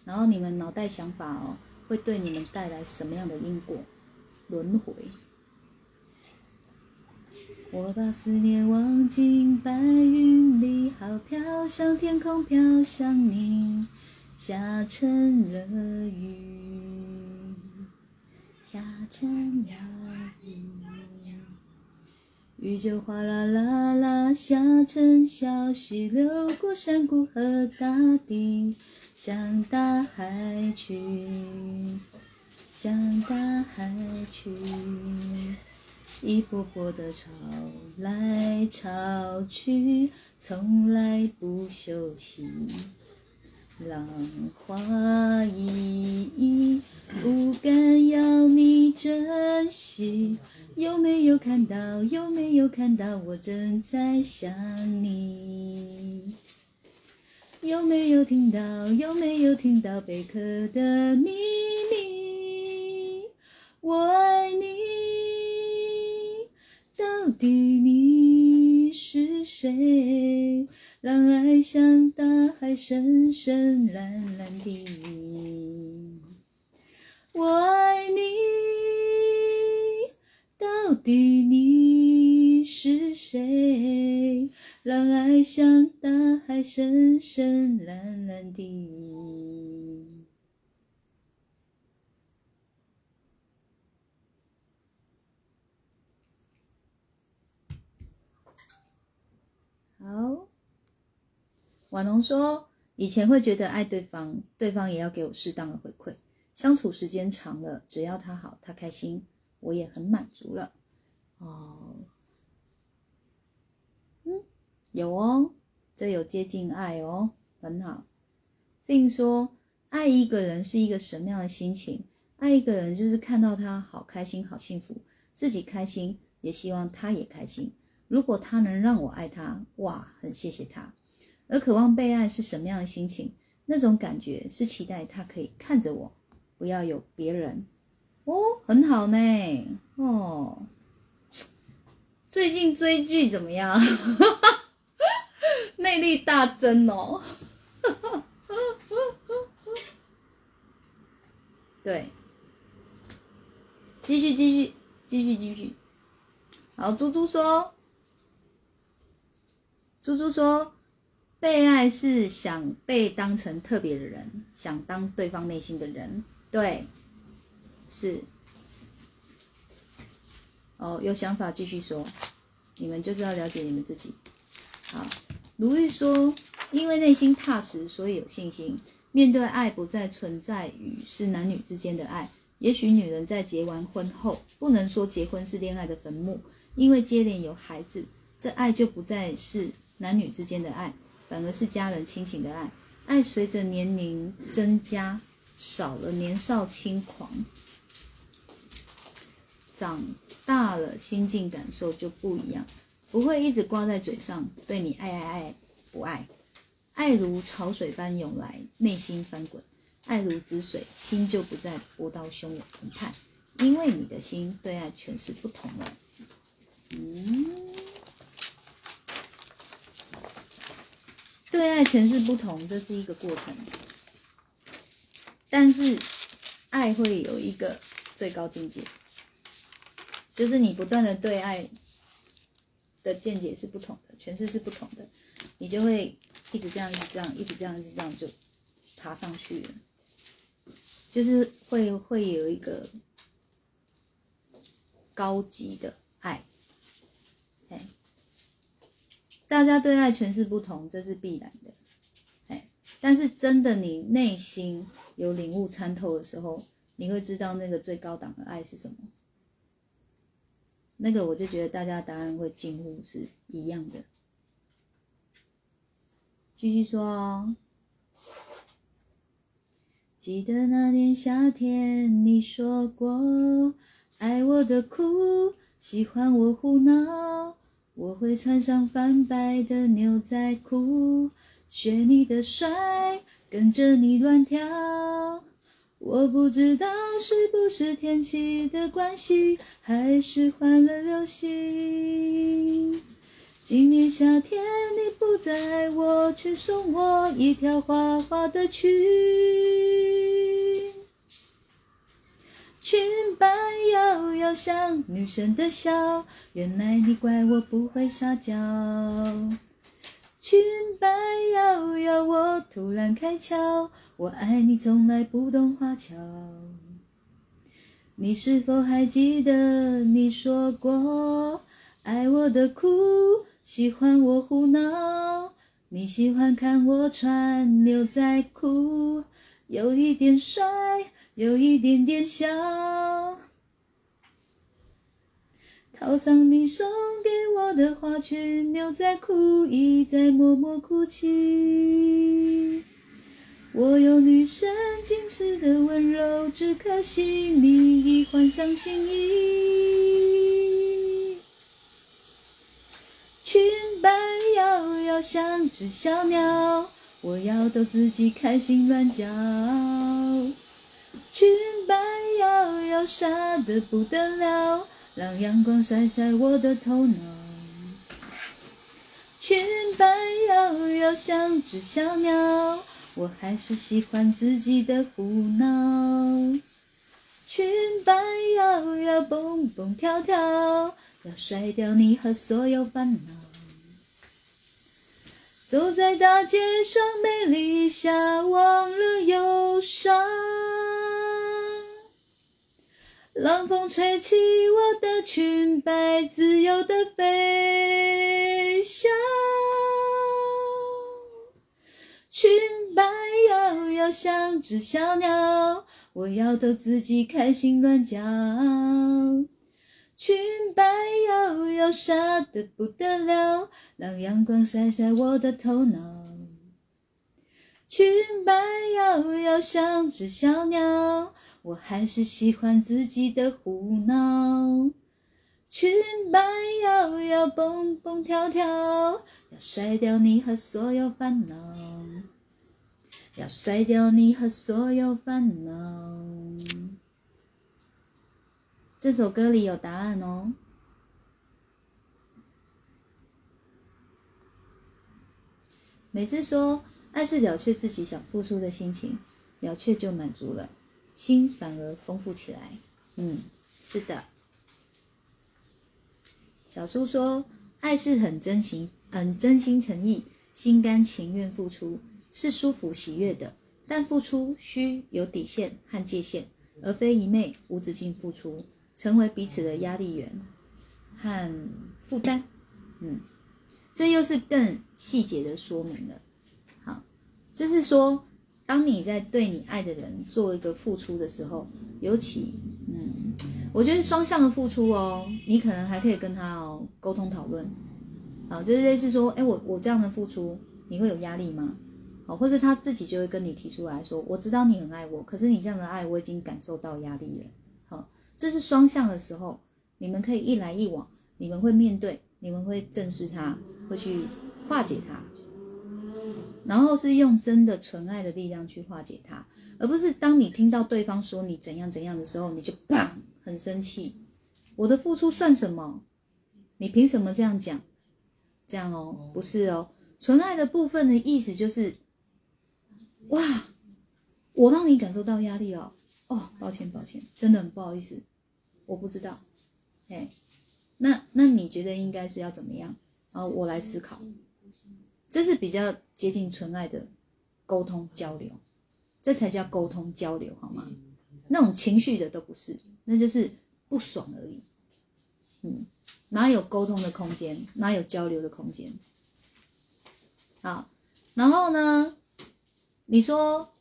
[SPEAKER 1] 然后你们脑袋想法哦，会对你们带来什么样的因果轮回。我把思念忘进白云里，好飘向天空，飘向你，下成了雨，下成了雨。雨就哗啦啦啦下成小溪，流过山谷和大地，向大海去，向大海去。一波波的潮来潮去，从来不休息。浪花依依，不敢要你珍惜。有没有看到？有没有看到？我正在想你。有没有听到？有没有听到贝壳的秘密？我爱你，到底你是谁？让爱像大海，深深蓝蓝的。我爱你。到底你是谁？让爱像大海，深深蓝蓝的。好，婉农说，以前会觉得爱对方，对方也要给我适当的回馈。相处时间长了，只要他好，他开心。我也很满足了，哦，嗯，有哦，这有接近爱哦，很好。并说，爱一个人是一个什么样的心情？爱一个人就是看到他好开心、好幸福，自己开心，也希望他也开心。如果他能让我爱他，哇，很谢谢他。而渴望被爱是什么样的心情？那种感觉是期待他可以看着我，不要有别人。哦，很好呢。哦，最近追剧怎么样？魅力大增哦。对，继续继续继续继续。好，猪猪说，猪猪说，被爱是想被当成特别的人，想当对方内心的人。对。是，哦，有想法继续说，你们就是要了解你们自己。好，如玉说，因为内心踏实，所以有信心。面对爱，不再存在于是男女之间的爱。也许女人在结完婚后，不能说结婚是恋爱的坟墓，因为接连有孩子，这爱就不再是男女之间的爱，反而是家人亲情的爱。爱随着年龄增加，少了年少轻狂，长大了心境感受就不一样，不会一直挂在嘴上，对你爱爱爱不爱，爱如潮水般涌来，内心翻滚。爱如止水，心就不再波涛汹涌澎湃，因为你的心对爱诠释不同了。嗯，对爱诠释不同，这是一个过程，但是爱会有一个最高境界，就是你不断的对爱的见解是不同的，诠释是不同的，你就会一直这样，一直这样，一直这样，一直这样就爬上去了。就是会会有一个高级的爱，大家对爱诠释不同，这是必然的，哎，但是真的你内心有领悟参透的时候，你会知道那个最高档的爱是什么。那个我就觉得大家答案会近乎是一样的。继续说哦。记得那年夏天，你说过爱我的苦，喜欢我胡闹。我会穿上泛白的牛仔裤，学你的帅，跟着你乱跳。我不知道是不是天气的关系，还是换了流星。今年夏天你不在，我却送我一条花花的裙，裙摆摇摇像女生的笑，原来你怪我不会撒娇。裙摆摇摇，我突然开窍，我爱你从来不懂花俏。你是否还记得你说过爱我的苦？喜欢我胡闹，你喜欢看我穿牛仔裤，有一点帅，有一点点小。套上你送给我的花裙牛仔裤，一再默默哭泣。我有女神矜持的温柔，只可惜你已换上新衣。裙摆摇摇像只小鸟，我要逗自己开心乱叫。裙摆摇摇傻得不得了，让阳光晒晒我的头脑。裙摆摇摇像只小鸟，我还是喜欢自己的胡闹。裙摆摇摇蹦蹦跳跳。要甩掉你和所有烦恼，走在大街上，美丽下忘了忧伤。冷风吹起我的裙摆，自由的飞翔。裙摆摇摇像只小鸟，我要逗自己开心乱叫。裙摆摇摇，傻得不得了，让阳光晒晒我的头脑。裙摆摇摇，像只小鸟，我还是喜欢自己的胡闹。裙摆摇摇，蹦蹦跳跳，要甩掉你和所有烦恼，要甩掉你和所有烦恼。这首歌里有答案哦。每次说爱是了却自己想付出的心情，了却就满足了，心反而丰富起来。嗯，是的。小苏说，爱是很真心、很真心诚意、心甘情愿付出，是舒服喜悦的。但付出需有底线和界限，而非一昧无止境付出。成为彼此的压力源，和负担。嗯，这又是更细节的说明了。好，就是说，当你在对你爱的人做一个付出的时候，尤其，嗯，我觉得双向的付出哦，你可能还可以跟他哦沟通讨论。好，就是类似说，哎，我我这样的付出，你会有压力吗？好，或者他自己就会跟你提出来说，我知道你很爱我，可是你这样的爱，我已经感受到压力了。这是双向的时候，你们可以一来一往，你们会面对，你们会正视它，会去化解它，然后是用真的纯爱的力量去化解它，而不是当你听到对方说你怎样怎样的时候，你就砰很生气，我的付出算什么？你凭什么这样讲？这样哦，不是哦，纯爱的部分的意思就是，哇，我让你感受到压力了，哦，抱歉抱歉，真的很不好意思，我不知道，哎，那那你觉得应该是要怎么样？然后我来思考，这是比较接近纯爱的沟通交流，这才叫沟通交流，好吗？那种情绪的都不是，那就是不爽而已，嗯。哪有沟通的空间？哪有交流的空间？好，然后呢？你说，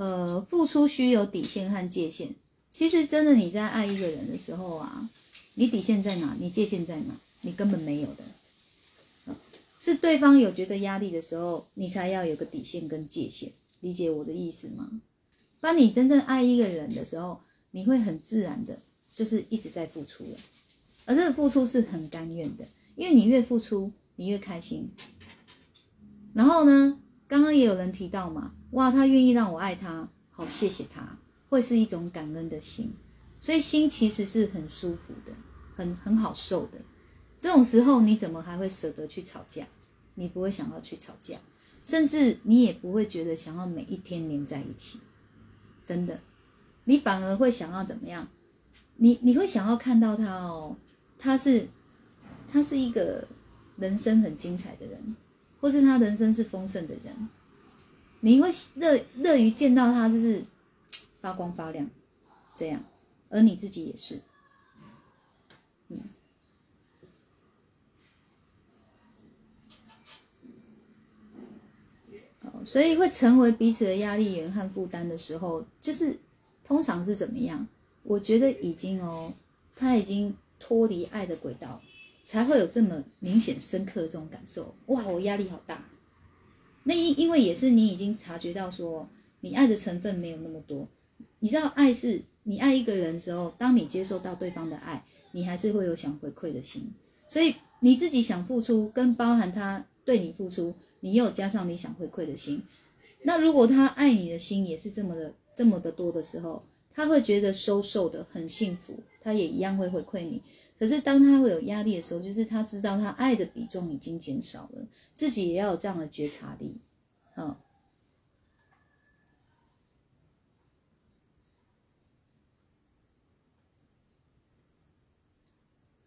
[SPEAKER 1] 呃，付出需有底线和界限。其实，真的你在爱一个人的时候啊，你底线在哪？你界限在哪？你根本没有的。是对方有觉得压力的时候，你才要有个底线跟界限。理解我的意思吗？当你真正爱一个人的时候，你会很自然的，就是一直在付出了。而这个付出是很甘愿的，因为你越付出，你越开心。然后呢，刚刚也有人提到嘛，哇，他愿意让我爱他，好，谢谢他，会是一种感恩的心。所以心其实是很舒服的，很很好受的。这种时候，你怎么还会舍得去吵架？你不会想要去吵架，甚至你也不会觉得想要每一天黏在一起。真的，你反而会想要怎么样？你你会想要看到他哦。他是，他是一个人生很精彩的人，或是他人生是丰盛的人，你会乐乐于见到他就是发光发亮，这样，而你自己也是，嗯，所以会成为彼此的压力源和负担的时候，就是通常是怎么样？我觉得已经哦，他已经。脱离爱的轨道，才会有这么明显、深刻的这种感受。哇，我压力好大。那因因为也是你已经察觉到说，你爱的成分没有那么多。你知道，爱是你爱一个人的时候，当你接受到对方的爱，你还是会有想回馈的心。所以你自己想付出，跟包含他对你付出，你又加上你想回馈的心。那如果他爱你的心也是这么的、这么的多的时候，他会觉得收受的很幸福。他也一样会回馈你，可是当他会有压力的时候，就是他知道他爱的比重已经减少了，自己也要有这样的觉察力。好，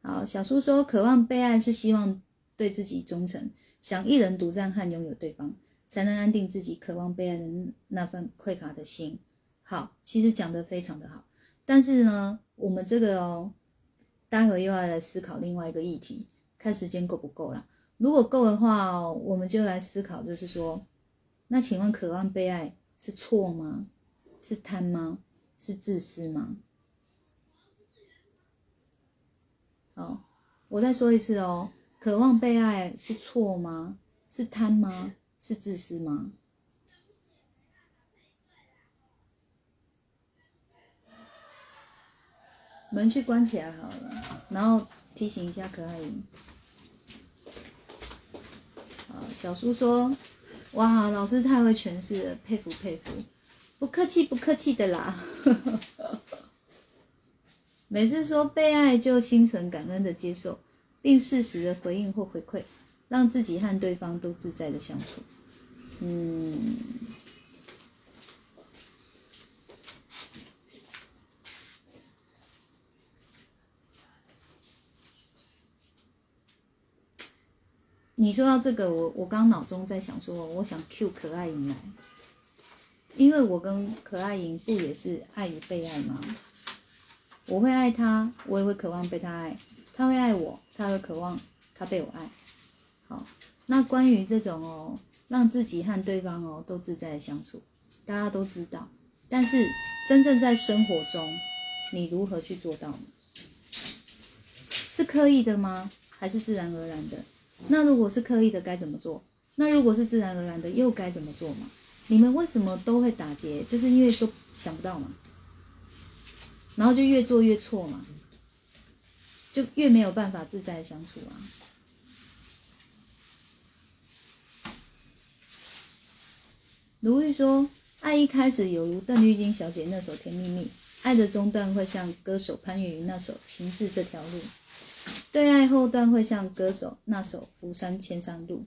[SPEAKER 1] 好，小叔说，渴望被爱是希望对自己忠诚，想一人独占和拥有对方，才能安定自己渴望被爱的那份匮乏的心。好，其实讲的非常的好。但是呢，我们这个哦，待会又要来思考另外一个议题，看时间够不够啦。如果够的话，我们就来思考，就是说，那请问渴望被爱是错吗？是贪吗？是自私吗？哦，我再说一次哦，渴望被爱是错吗？是贪吗？是自私吗？门去关起来好了，然后提醒一下可爱莹。啊，小叔说：“哇，老师太会诠释了，佩服佩服，不客气不客气的啦。每次说被爱就心存感恩的接受，并适时的回应或回馈，让自己和对方都自在的相处。”嗯。你说到这个，我我刚脑中在想说，我想 Q 可爱莹来，因为我跟可爱莹不也是爱与被爱吗？我会爱他，我也会渴望被他爱，他会爱我，他会渴望他被我爱。好，那关于这种哦，让自己和对方哦都自在的相处，大家都知道。但是真正在生活中，你如何去做到呢？是刻意的吗？还是自然而然的？那如果是刻意的，该怎么做？那如果是自然而然的，又该怎么做嘛？你们为什么都会打结？就是因为都想不到嘛，然后就越做越错嘛，就越没有办法自在相处啊。卢玉说：“爱一开始有如邓丽君小姐那首《甜蜜蜜》，爱的中段会像歌手潘越云那首《情字这条路》，对爱后段会像歌手那首《浮山千山路》。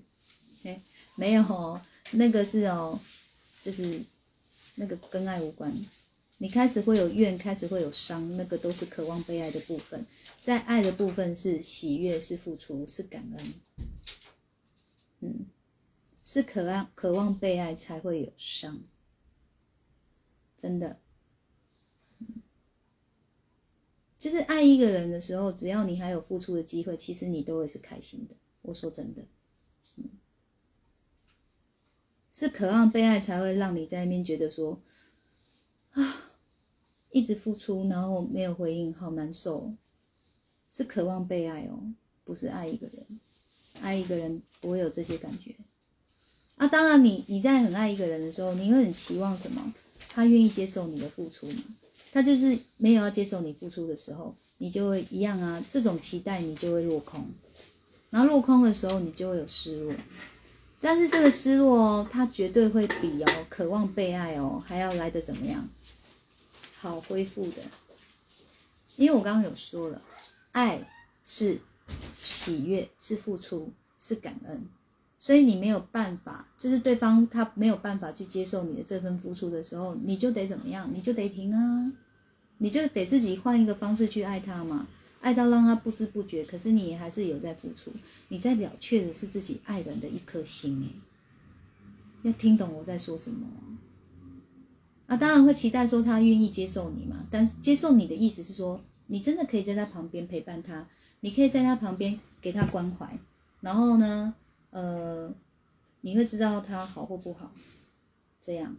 [SPEAKER 1] 哎，没有哦，那个是哦，就是那个跟爱无关。你开始会有怨，开始会有伤，那个都是渴望被爱的部分。在爱的部分是喜悦，是付出，是感恩。嗯。”是渴望渴望被爱才会有伤，真的。就是爱一个人的时候，只要你还有付出的机会，其实你都会是开心的。我说真的，嗯，是渴望被爱才会让你在那边觉得说，啊，一直付出然后没有回应，好难受。是渴望被爱哦，不是爱一个人，爱一个人不会有这些感觉。啊，当然，你你在很爱一个人的时候，你会很期望什么？他愿意接受你的付出吗？他就是没有要接受你付出的时候，你就会一样啊。这种期待你就会落空，然后落空的时候，你就会有失落。但是这个失落哦，它绝对会比哦渴望被爱哦还要来的怎么样？好恢复的。因为我刚刚有说了，爱是喜悦，是付出，是感恩。所以你没有办法，就是对方他没有办法去接受你的这份付出的时候，你就得怎么样？你就得停啊，你就得自己换一个方式去爱他嘛，爱到让他不知不觉，可是你还是有在付出，你在了却的是自己爱人的一颗心。诶，要听懂我在说什么。啊？当然会期待说他愿意接受你嘛，但是接受你的意思是说，你真的可以在他旁边陪伴他，你可以在他旁边给他关怀，然后呢？呃，你会知道他好或不好，这样，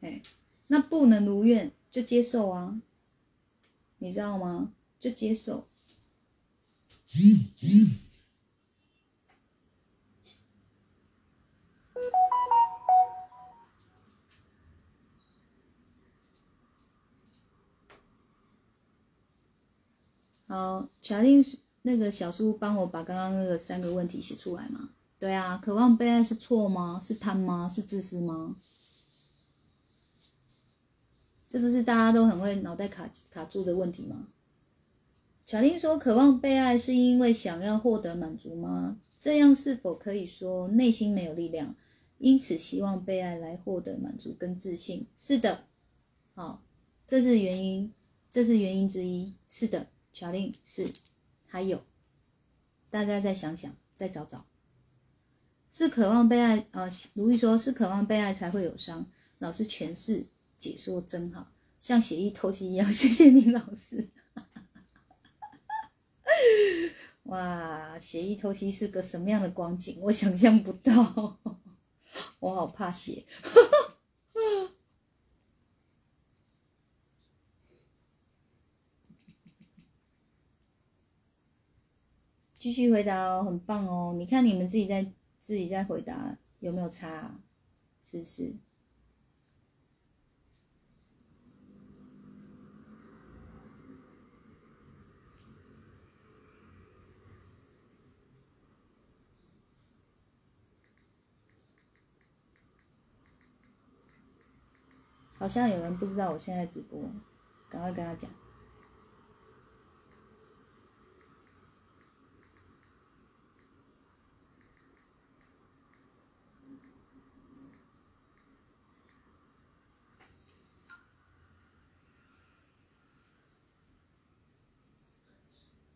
[SPEAKER 1] 哎，那不能如愿就接受啊，你知道吗？就接受。好，查定是。那个小叔帮我把刚刚那个三个问题写出来吗？对啊，渴望被爱是错吗？是贪吗？是自私吗？这不是大家都很会脑袋卡卡住的问题吗？巧玲说，渴望被爱是因为想要获得满足吗？这样是否可以说内心没有力量，因此希望被爱来获得满足跟自信？是的，好，这是原因，这是原因之一。是的，巧玲是。还有，大家再想想，再找找，是渴望被爱啊？如意说是渴望被爱才会有伤。老师诠释解说真好，像写意透析一样。谢谢你，老师。哇，写意透析是个什么样的光景？我想象不到，我好怕写。继续回答哦，很棒哦！你看你们自己在自己在回答有没有差？是不是？好像有人不知道我现在直播，赶快跟他讲。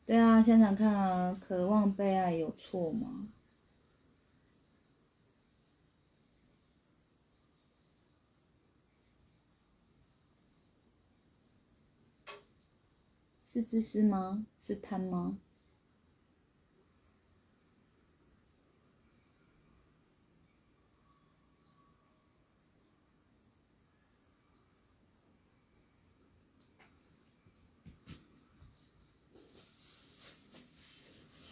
[SPEAKER 1] 对啊，想想看啊，渴望被爱有错吗？是自私吗？是贪吗？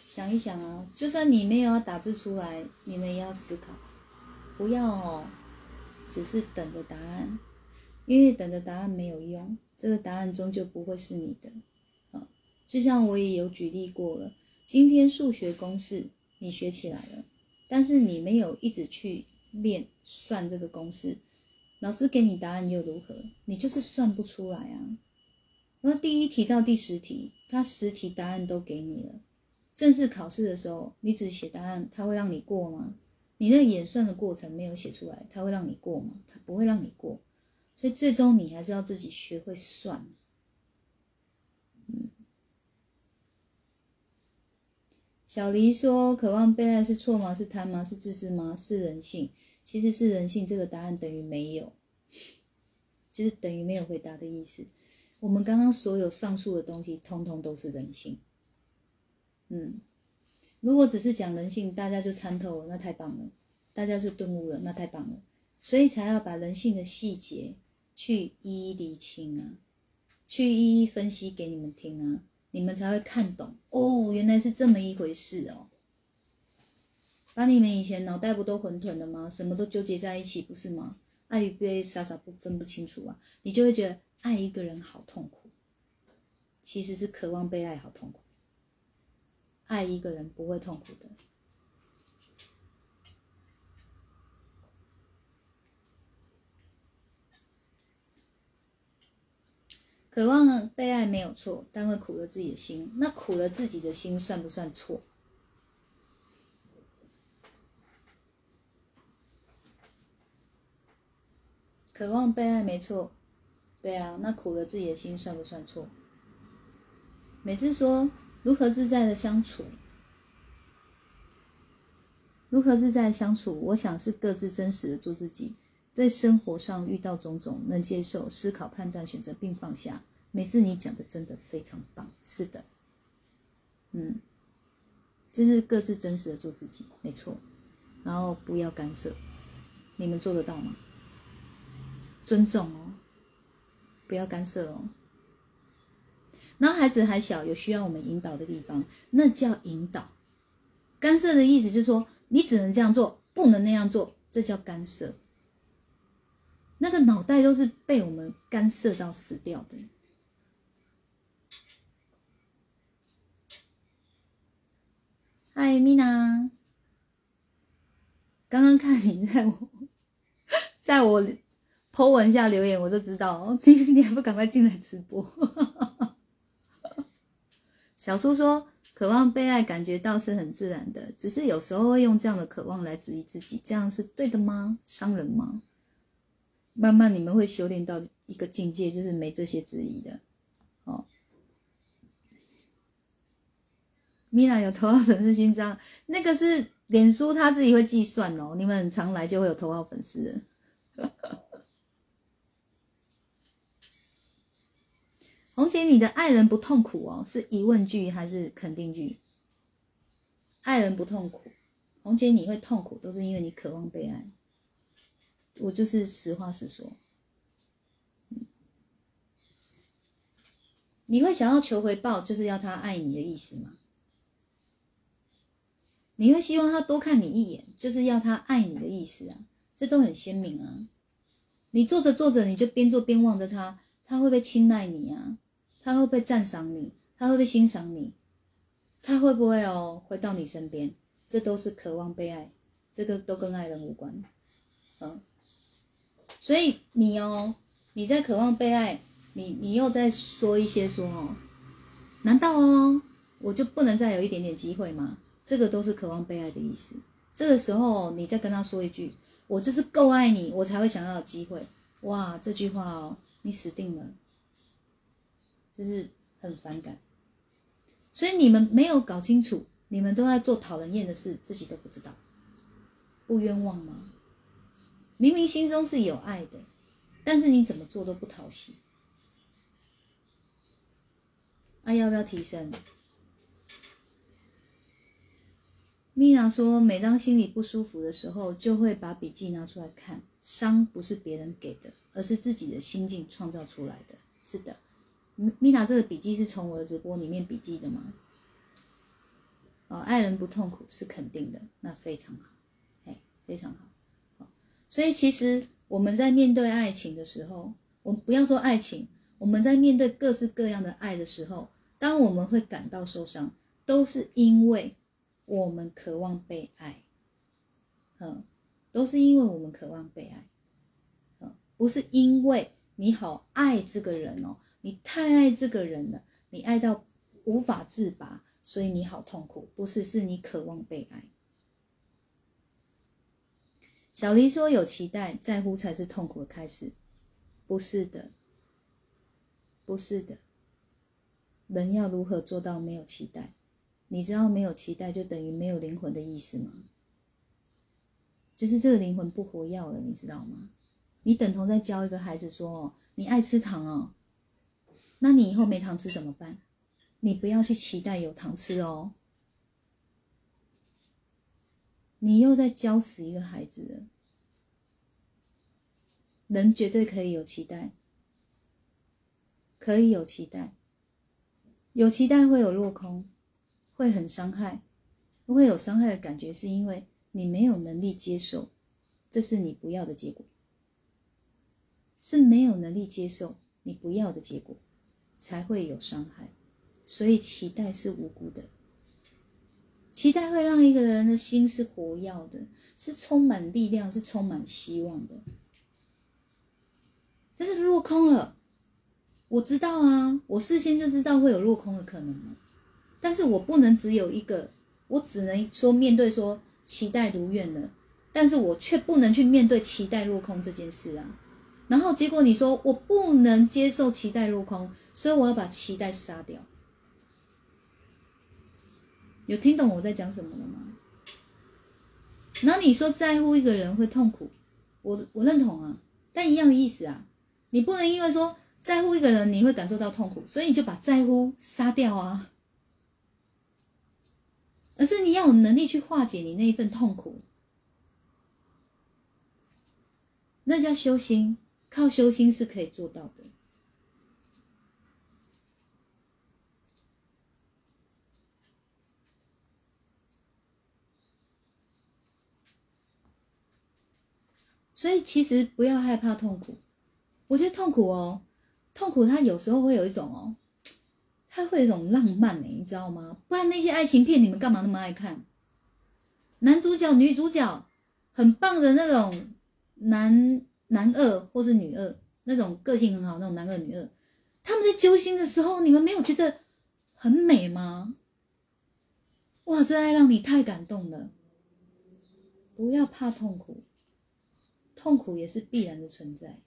[SPEAKER 1] 想一想啊，就算你没有要打字出来，你们也要思考，不要哦，只是等着答案，因为等着答案没有用，这个答案终究不会是你的。就像我也有举例过了，今天数学公式你学起来了，但是你没有一直去练算这个公式，老师给你答案又如何？你就是算不出来啊。那第一题到第十题，他十题答案都给你了。正式考试的时候，你只写答案，他会让你过吗？你那演算的过程没有写出来，他会让你过吗？他不会让你过，所以最终你还是要自己学会算。小黎说：“渴望被爱是错吗？是贪吗？是自私吗？是人性？其实是人性。这个答案等于没有，就是等于没有回答的意思。我们刚刚所有上述的东西，通通都是人性。”嗯，如果只是讲人性，大家就参透了，那太棒了，大家就顿悟了，那太棒了，所以才要把人性的细节去一一理清啊，去一一分析给你们听啊，你们才会看懂哦，原来是这么一回事哦。把你们以前脑袋不都混沌的吗？什么都纠结在一起，不是吗？爱与被傻傻不分不清楚啊，你就会觉得爱一个人好痛苦，其实是渴望被爱好痛苦。爱一个人不会痛苦的，渴望被爱没有错，但会苦了自己的心。那苦了自己的心算不算错？渴望被爱没错，对啊，那苦了自己的心算不算错？每次说。如何自在的相处？如何自在的相处？我想是各自真实的做自己，对生活上遇到种种能接受、思考、判断、选择并放下。每次你讲的真的非常棒，是的，嗯，就是各自真实的做自己，没错。然后不要干涉，你们做得到吗？尊重哦，不要干涉哦。然后孩子还小，有需要我们引导的地方，那叫引导。干涉的意思就是说，你只能这样做，不能那样做，这叫干涉。那个脑袋都是被我们干涉到死掉的。嗨，米娜，刚刚看你在我，在我 po 文下留言，我就知道，你你还不赶快进来直播。小苏说：“渴望被爱，感觉到是很自然的，只是有时候会用这样的渴望来质疑自己，这样是对的吗？伤人吗？慢慢你们会修炼到一个境界，就是没这些质疑的。哦，米娜有头号粉丝勋章，那个是脸书他自己会计算哦，你们常来就会有头号粉丝。”红姐，你的爱人不痛苦哦，是疑问句还是肯定句？爱人不痛苦，红姐你会痛苦，都是因为你渴望被爱。我就是实话实说。嗯你会想要求回报，就是要他爱你的意思吗？你会希望他多看你一眼，就是要他爱你的意思啊？这都很鲜明啊。你做着做着，你就边做边望着他，他会不会青睐你啊？他会不会赞赏你？他会不会欣赏你？他会不会哦回到你身边？这都是渴望被爱，这个都跟爱人无关，嗯。所以你哦，你在渴望被爱，你你又在说一些说哦，难道哦我就不能再有一点点机会吗？这个都是渴望被爱的意思。这个时候你再跟他说一句，我就是够爱你，我才会想要有机会。哇，这句话哦，你死定了。就是很反感，所以你们没有搞清楚，你们都在做讨人厌的事，自己都不知道，不冤枉吗？明明心中是有爱的，但是你怎么做都不讨喜。啊，要不要提升？米娜说，每当心里不舒服的时候，就会把笔记拿出来看。伤不是别人给的，而是自己的心境创造出来的。是的，米米娜这个笔记是从我的直播里面笔记的吗？哦，爱人不痛苦是肯定的，那非常好，哎，非常好。所以其实我们在面对爱情的时候，我们不要说爱情，我们在面对各式各样的爱的时候，当我们会感到受伤，都是因为。我们渴望被爱，嗯，都是因为我们渴望被爱，嗯，不是因为你好爱这个人哦，你太爱这个人了，你爱到无法自拔，所以你好痛苦，不是，是你渴望被爱。小黎说有期待，在乎才是痛苦的开始，不是的，不是的，人要如何做到没有期待？你知道没有期待就等于没有灵魂的意思吗？就是这个灵魂不活跃了，你知道吗？你等同在教一个孩子说：“哦，你爱吃糖哦，那你以后没糖吃怎么办？你不要去期待有糖吃哦。”你又在教死一个孩子了。人绝对可以有期待，可以有期待，有期待会有落空。会很伤害，会有伤害的感觉，是因为你没有能力接受，这是你不要的结果，是没有能力接受你不要的结果，才会有伤害。所以期待是无辜的，期待会让一个人的心是活跃的，是充满力量，是充满希望的。但是落空了，我知道啊，我事先就知道会有落空的可能嘛。但是我不能只有一个，我只能说面对说期待如愿了，但是我却不能去面对期待落空这件事啊。然后结果你说我不能接受期待落空，所以我要把期待杀掉。有听懂我在讲什么了吗？那你说在乎一个人会痛苦，我我认同啊，但一样的意思啊，你不能因为说在乎一个人你会感受到痛苦，所以你就把在乎杀掉啊。而是你要有能力去化解你那一份痛苦，那叫修心，靠修心是可以做到的。所以其实不要害怕痛苦，我觉得痛苦哦，痛苦它有时候会有一种哦。它会有一种浪漫呢，你知道吗？不然那些爱情片你们干嘛那么爱看？男主角、女主角很棒的那种男男二或是女二，那种个性很好那种男二女二，他们在揪心的时候，你们没有觉得很美吗？哇，这爱让你太感动了！不要怕痛苦，痛苦也是必然的存在，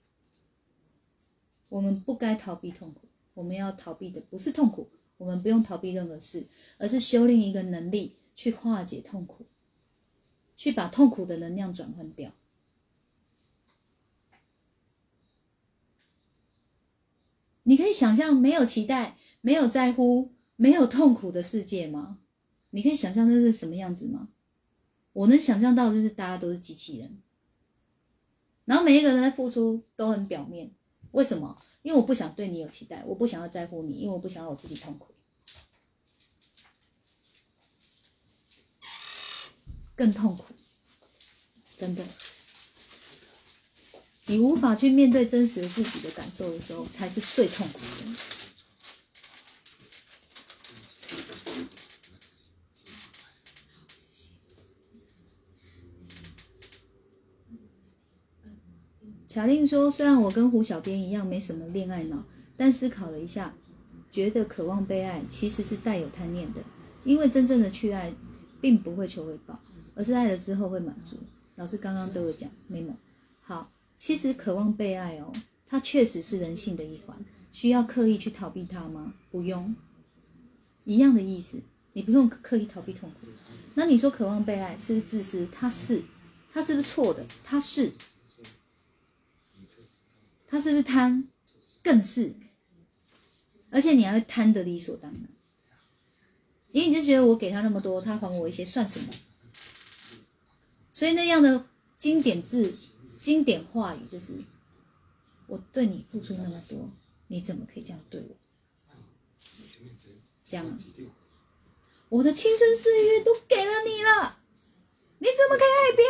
[SPEAKER 1] 我们不该逃避痛苦。我们要逃避的不是痛苦，我们不用逃避任何事，而是修炼一个能力去化解痛苦，去把痛苦的能量转换掉。你可以想象没有期待、没有在乎、没有痛苦的世界吗？你可以想象这是什么样子吗？我能想象到就是大家都是机器人，然后每一个人的付出都很表面，为什么？因为我不想对你有期待，我不想要在乎你，因为我不想要我自己痛苦，更痛苦，真的。你无法去面对真实自己的感受的时候，才是最痛苦的。卡令说：“虽然我跟胡小编一样没什么恋爱脑，但思考了一下，觉得渴望被爱其实是带有贪念的。因为真正的去爱，并不会求回报，而是爱了之后会满足。老师刚刚都有讲，没有？好，其实渴望被爱哦，它确实是人性的一环，需要刻意去逃避它吗？不用，一样的意思，你不用刻意逃避痛苦。那你说渴望被爱是不是自私？它是，它是不是错的？它是。”他是不是贪？更是。而且你还会贪得理所当然，因为你就觉得我给他那么多，他还我一些算什么？所以那样的经典字、经典话语就是：我对你付出那么多，你怎么可以这样对我？这样，我的青春岁月都给了你了，你怎么可以爱别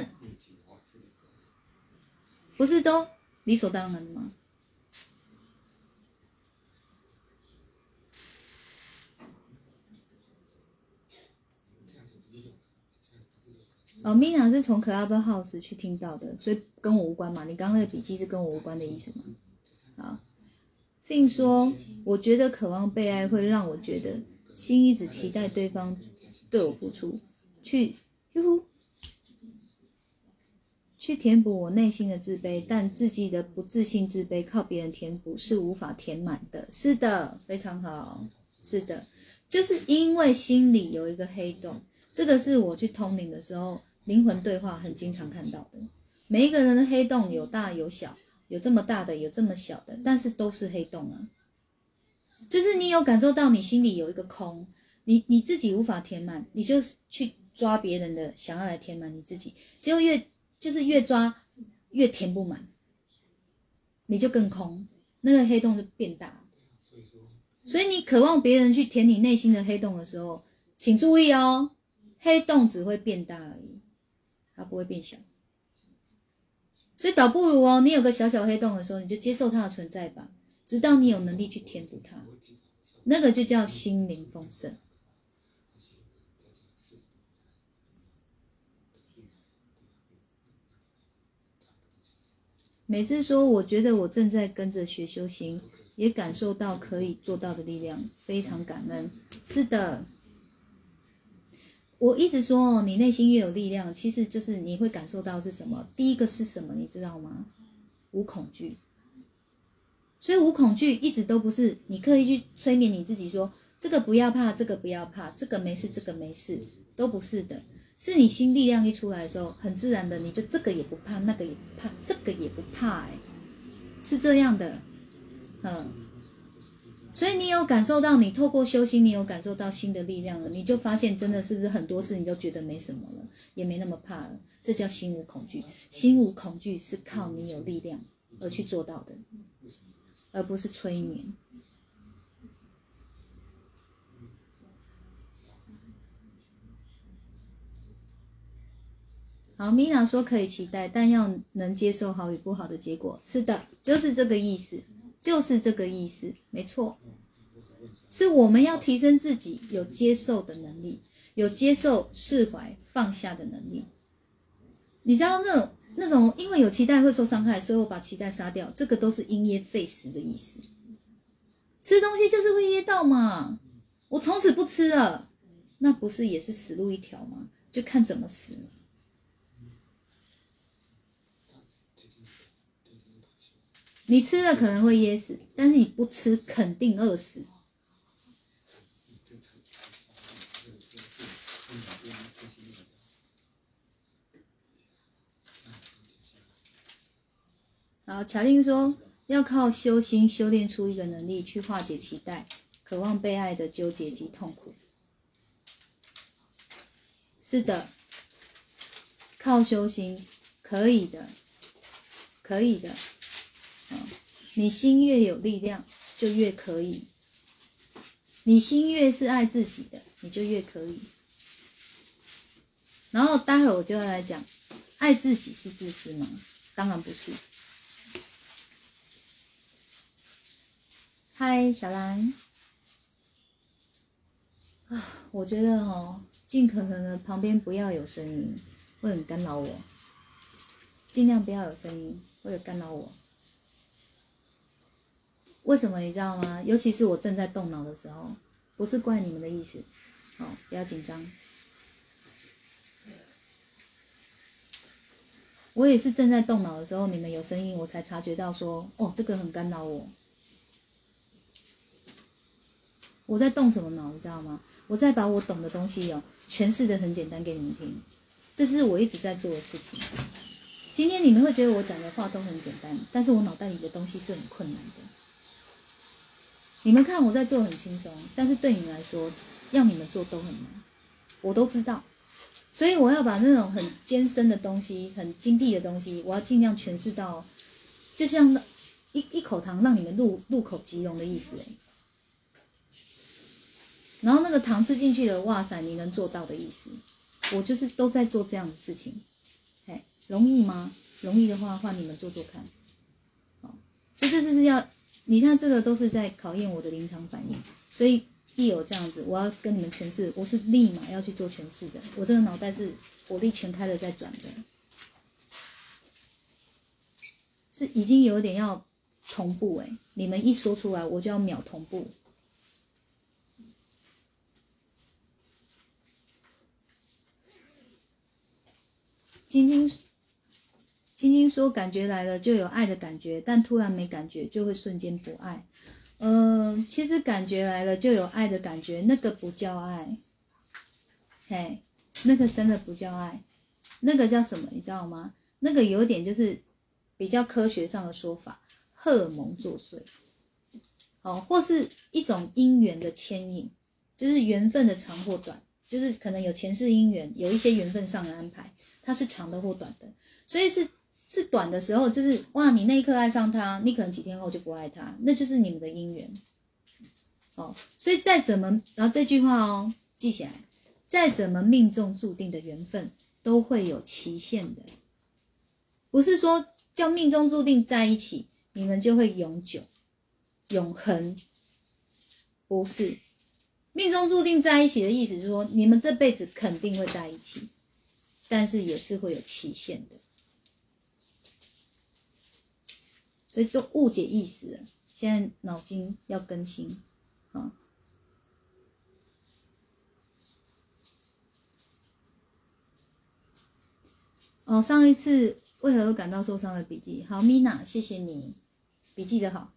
[SPEAKER 1] 人？不是都理所当然的吗？哦，Mina 是从 Clubhouse 去听到的，所以跟我无关嘛。你刚刚那个笔记是跟我无关的意思吗？好，并说，我觉得渴望被爱会让我觉得心一直期待对方对我付出，去呼呼，去填补我内心的自卑，但自己的不自信、自卑靠别人填补是无法填满的。是的，非常好，是的，就是因为心里有一个黑洞，这个是我去通灵的时候。灵魂对话很经常看到的，每一个人的黑洞有大有小，有这么大的，有这么小的，但是都是黑洞啊。就是你有感受到你心里有一个空，你你自己无法填满，你就去抓别人的，想要来填满你自己，结果越就是越抓越填不满，你就更空，那个黑洞就变大。所以你渴望别人去填你内心的黑洞的时候，请注意哦，黑洞只会变大而已。它不会变小，所以倒不如哦，你有个小小黑洞的时候，你就接受它的存在吧，直到你有能力去填补它，那个就叫心灵丰盛。每次说，我觉得我正在跟着学修行，也感受到可以做到的力量，非常感恩。是的。我一直说哦，你内心越有力量，其实就是你会感受到是什么。第一个是什么，你知道吗？无恐惧。所以无恐惧一直都不是你刻意去催眠你自己说这个不要怕，这个不要怕，这个没事，这个没事，都不是的。是你心力量一出来的时候，很自然的你就这个也不怕，那个也不怕，这个也不怕，哎，是这样的，嗯。所以你有感受到，你透过修心，你有感受到新的力量了，你就发现真的是不是很多事你都觉得没什么了，也没那么怕了。这叫心无恐惧，心无恐惧是靠你有力量而去做到的，而不是催眠。好，米娜说可以期待，但要能接受好与不好的结果。是的，就是这个意思。就是这个意思，没错，是我们要提升自己有接受的能力，有接受、释怀、放下的能力。你知道那种那种，因为有期待会受伤害，所以我把期待杀掉，这个都是因噎废食的意思。吃东西就是会噎到嘛，我从此不吃了，那不是也是死路一条吗？就看怎么死。你吃了可能会噎死，但是你不吃肯定饿死。然后乔令说，要靠修心修炼出一个能力，去化解期待、渴望被爱的纠结及痛苦。是的，靠修心可以的，可以的。你心越有力量，就越可以。你心越是爱自己的，你就越可以。然后待会我就要来讲，爱自己是自私吗？当然不是。嗨，小兰。啊，我觉得哦，尽可能的旁边不要有声音，会很干扰我。尽量不要有声音，会干扰我。为什么你知道吗？尤其是我正在动脑的时候，不是怪你们的意思，哦，不要紧张。我也是正在动脑的时候，你们有声音，我才察觉到说，哦，这个很干扰我。我在动什么脑，你知道吗？我在把我懂的东西哦诠释的很简单给你们听，这是我一直在做的事情。今天你们会觉得我讲的话都很简单，但是我脑袋里的东西是很困难的。你们看我在做很轻松，但是对你们来说，要你们做都很难，我都知道。所以我要把那种很艰深的东西、很精辟的东西，我要尽量诠释到，就像一一口糖让你们入入口即溶的意思哎。然后那个糖吃进去的，哇塞，你能做到的意思。我就是都在做这样的事情，哎，容易吗？容易的话，换你们做做看。好，所以这次是要，你看这个都是在考验我的临场反应，所以。一有这样子，我要跟你们诠释，我是立马要去做诠释的。我这个脑袋是火力全开的在转的，是已经有点要同步哎。你们一说出来，我就要秒同步。晶晶，晶晶说，感觉来了就有爱的感觉，但突然没感觉，就会瞬间不爱。嗯，其实感觉来了就有爱的感觉，那个不叫爱，嘿，那个真的不叫爱，那个叫什么？你知道吗？那个有点就是比较科学上的说法，荷尔蒙作祟，哦，或是一种姻缘的牵引，就是缘分的长或短，就是可能有前世姻缘，有一些缘分上的安排，它是长的或短的，所以是。是短的时候，就是哇，你那一刻爱上他，你可能几天后就不爱他，那就是你们的姻缘。哦，所以再怎么，然后这句话哦，记起来，再怎么命中注定的缘分，都会有期限的，不是说叫命中注定在一起，你们就会永久、永恒，不是，命中注定在一起的意思是说，你们这辈子肯定会在一起，但是也是会有期限的。所以都误解意思了，现在脑筋要更新，啊。哦，上一次为何感到受伤的笔记，好，Mina，谢谢你，笔记的好，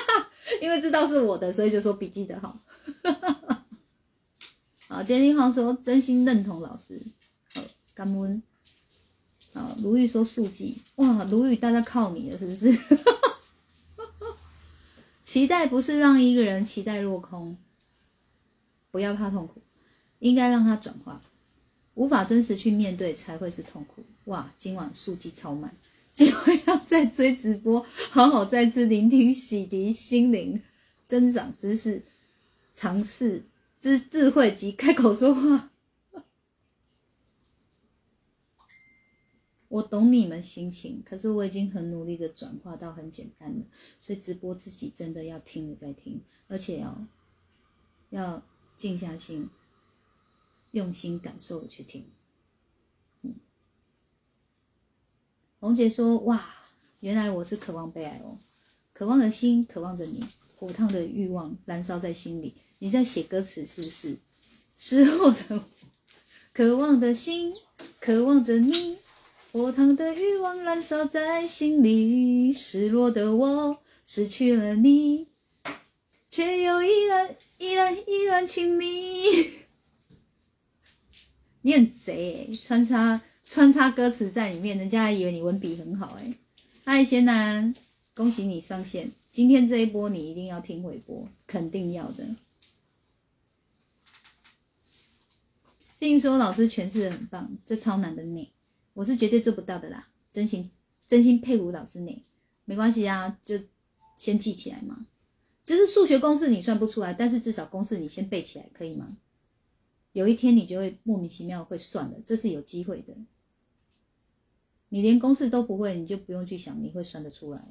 [SPEAKER 1] 因为知道是我的，所以就说笔记的好，好，坚定话说真心认同老师，好，感恩。啊，卢玉说速记，哇，卢玉，大家靠你了，是不是？期待不是让一个人期待落空，不要怕痛苦，应该让他转化，无法真实去面对才会是痛苦。哇，今晚速记超满，今晚要再追直播，好好再次聆听，洗涤心灵，增长知识，尝试知智慧及开口说话。我懂你们心情，可是我已经很努力的转化到很简单了，所以直播自己真的要听了再听，而且要要静下心，用心感受的去听。嗯，红姐说：“哇，原来我是渴望被爱哦，渴望的心渴望着你，火烫的欲望燃烧在心里。你在写歌词是不是？失落的 渴望的心渴望着你。”火烫的欲望燃烧在心里，失落的我失去了你，却又依然依然依然亲密。你很贼，穿插穿插歌词在里面，人家还以为你文笔很好哎。嗨，贤男，恭喜你上线，今天这一波你一定要听回播，肯定要的。并说老师诠释的很棒，这超难的你。我是绝对做不到的啦，真心真心佩服老师你，没关系啊，就先记起来嘛。就是数学公式你算不出来，但是至少公式你先背起来，可以吗？有一天你就会莫名其妙会算的，这是有机会的。你连公式都不会，你就不用去想你会算得出来。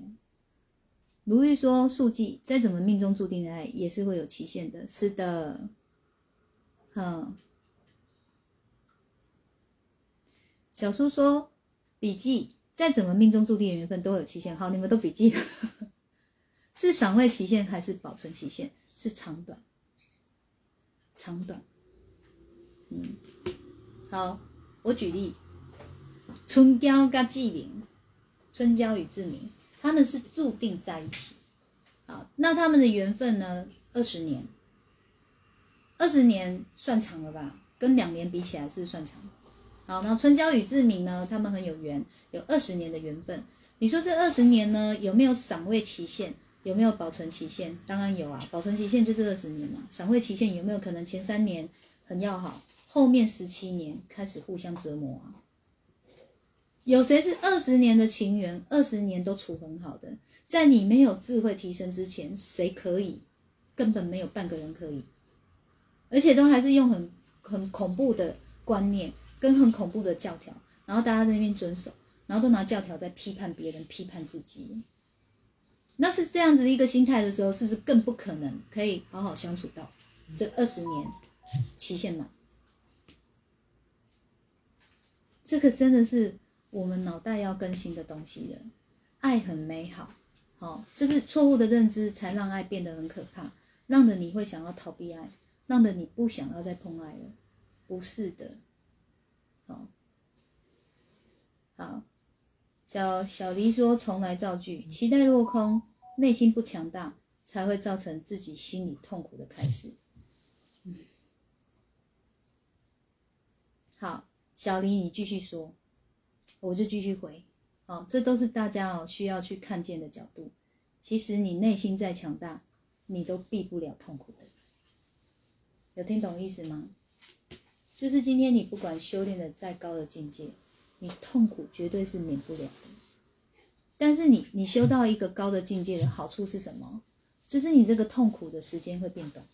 [SPEAKER 1] 如玉说，数记再怎么命中注定的爱，也是会有期限的。是的，嗯。小叔说：“笔记再怎么命中注定的缘分都有期限。好，你们都笔记，是赏味期限还是保存期限？是长短，长短。嗯，好，我举例，春娇跟志明，春娇与志明，他们是注定在一起。好，那他们的缘分呢？二十年，二十年算长了吧？跟两年比起来是算长。”好，那春娇与志明呢？他们很有缘，有二十年的缘分。你说这二十年呢，有没有赏味期限？有没有保存期限？当然有啊，保存期限就是二十年嘛。赏味期限有没有可能前三年很要好，后面十七年开始互相折磨啊？有谁是二十年的情缘，二十年都处很好的？在你没有智慧提升之前，谁可以？根本没有半个人可以，而且都还是用很很恐怖的观念跟很恐怖的教条，然后大家在那边遵守，然后都拿教条在批判别人、批判自己。那是这样子一个心态的时候，是不是更不可能可以好好相处到这二十年期限满？这个真的是我们脑袋要更新的东西了。爱很美好，好、就是错误的认知才让爱变得很可怕，让的你会想要逃避爱，让的你不想要再碰爱了。不是的，好、好。小小黎说：“重来造句，期待落空，内心不强大，才会造成自己心里痛苦的开始。”，好，小黎你继续说，我就继续回。好，这都是大家哦需要去看见的角度。其实你内心再强大，你都避不了痛苦的。有听懂意思吗？就是今天你不管修炼的再高的境界。你痛苦绝对是免不了的，但是你你修到一个高的境界的好处是什么？就是你这个痛苦的时间会变短，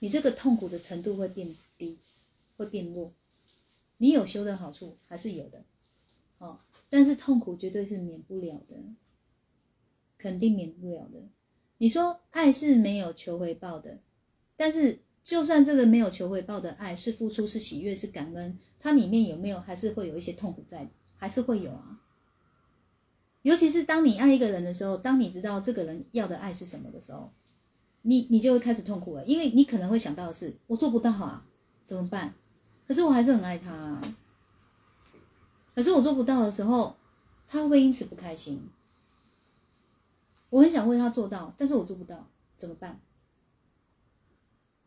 [SPEAKER 1] 你这个痛苦的程度会变低，会变弱。你有修的好处还是有的，哦，但是痛苦绝对是免不了的，肯定免不了的。你说爱是没有求回报的，但是就算这个没有求回报的爱是付出，是喜悦，是感恩。它里面有没有还是会有一些痛苦在，还是会有啊。尤其是当你爱一个人的时候，当你知道这个人要的爱是什么的时候，你你就会开始痛苦了，因为你可能会想到的是，我做不到啊，怎么办？可是我还是很爱他啊。可是我做不到的时候，他会不会因此不开心？我很想为他做到，但是我做不到，怎么办？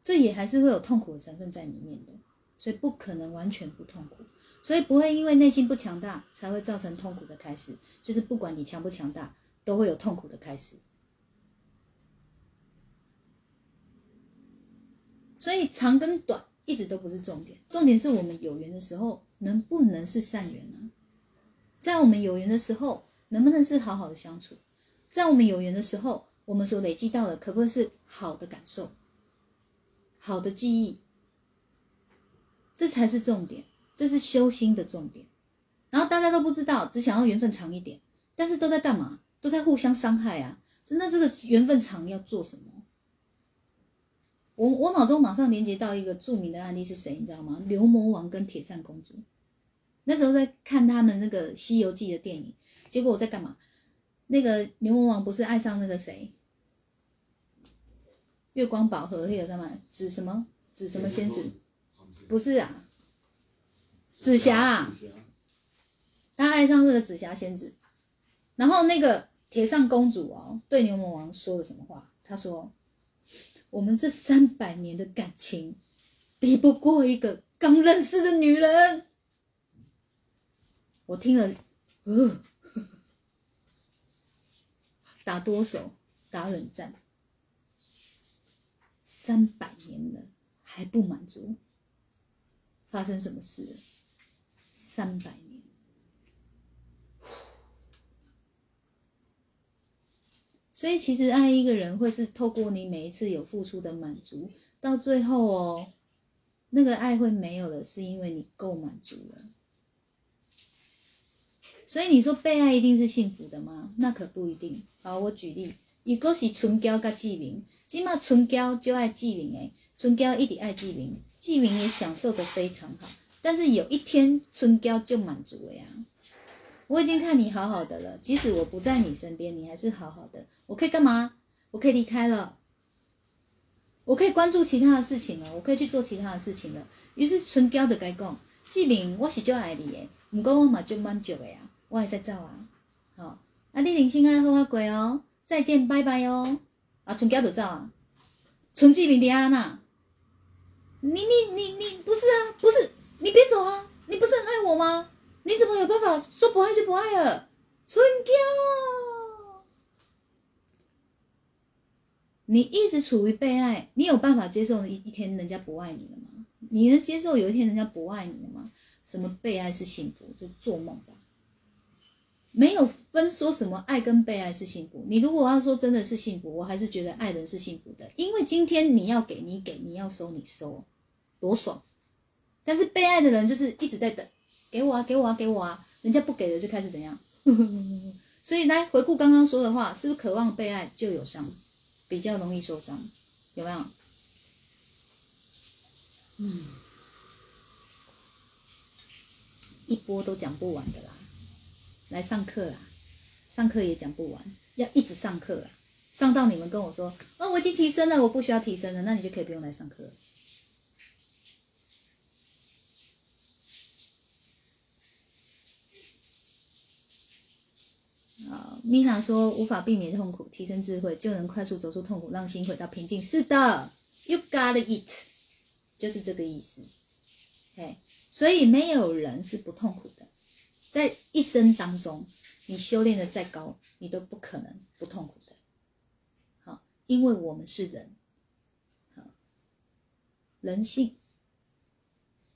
[SPEAKER 1] 这也还是会有痛苦的成分在里面的。所以不可能完全不痛苦，所以不会因为内心不强大才会造成痛苦的开始。就是不管你强不强大，都会有痛苦的开始。所以长跟短一直都不是重点，重点是我们有缘的时候能不能是善缘呢？在我们有缘的时候，能不能是好好的相处？在我们有缘的时候，我们所累积到的可不可以是好的感受、好的记忆？这才是重点，这是修心的重点。然后大家都不知道，只想要缘分长一点，但是都在干嘛？都在互相伤害啊！那这个缘分长要做什么？我我脑中马上连接到一个著名的案例是谁？你知道吗？牛魔王跟铁扇公主。那时候在看他们那个《西游记》的电影，结果我在干嘛？那个牛魔王不是爱上那个谁？月光宝盒那个干嘛？紫什么？紫什么仙子？不是啊，紫霞啊，他爱上这个紫霞仙子，然后那个铁扇公主哦，对牛魔王说了什么话？他说：“我们这三百年的感情，比不过一个刚认识的女人。”我听了，呃，打哆嗦，打冷战，三百年了还不满足。发生什么事？三百年，所以其实爱一个人会是透过你每一次有付出的满足，到最后哦，那个爱会没有了，是因为你够满足了。所以你说被爱一定是幸福的吗？那可不一定。好，我举例，如果是春娇跟纪灵，起码春娇就爱纪灵诶，春娇一直爱纪灵。纪明也享受的非常好，但是有一天春娇就满足了呀。我已经看你好好的了，即使我不在你身边，你还是好好的。我可以干嘛？我可以离开了，我可以关注其他的事情了，我可以去做其他的事情了。于是春娇就该讲：纪明，我是就爱你的，不过我嘛就满足的呀，我还在走啊。好，啊，你人生爱好啊过哦，再见，拜拜哦。啊，春娇就走啊，春纪明伫安那？你你你你不是啊，不是，你别走啊！你不是很爱我吗？你怎么有办法说不爱就不爱了？春娇，你一直处于被爱，你有办法接受一一天人家不爱你了吗？你能接受有一天人家不爱你了吗？什么被爱是幸福？就做梦吧。没有分说什么爱跟被爱是幸福。你如果要说真的是幸福，我还是觉得爱人是幸福的，因为今天你要给你给，你要收你收，多爽。但是被爱的人就是一直在等，给我啊，给我啊，给我啊，人家不给了就开始怎样？所以来回顾刚刚说的话，是不是渴望被爱就有伤，比较容易受伤，有没有？嗯，一波都讲不完的啦。来上课啦，上课也讲不完，要一直上课啊，上到你们跟我说，哦，我已经提升了，我不需要提升了，那你就可以不用来上课了。啊，米娜说无法避免痛苦，提升智慧就能快速走出痛苦，让心回到平静。是的，You got it，就是这个意思。嘿，所以没有人是不痛苦的，在一生当中，你修炼的再高，你都不可能不痛苦的。好，因为我们是人，人性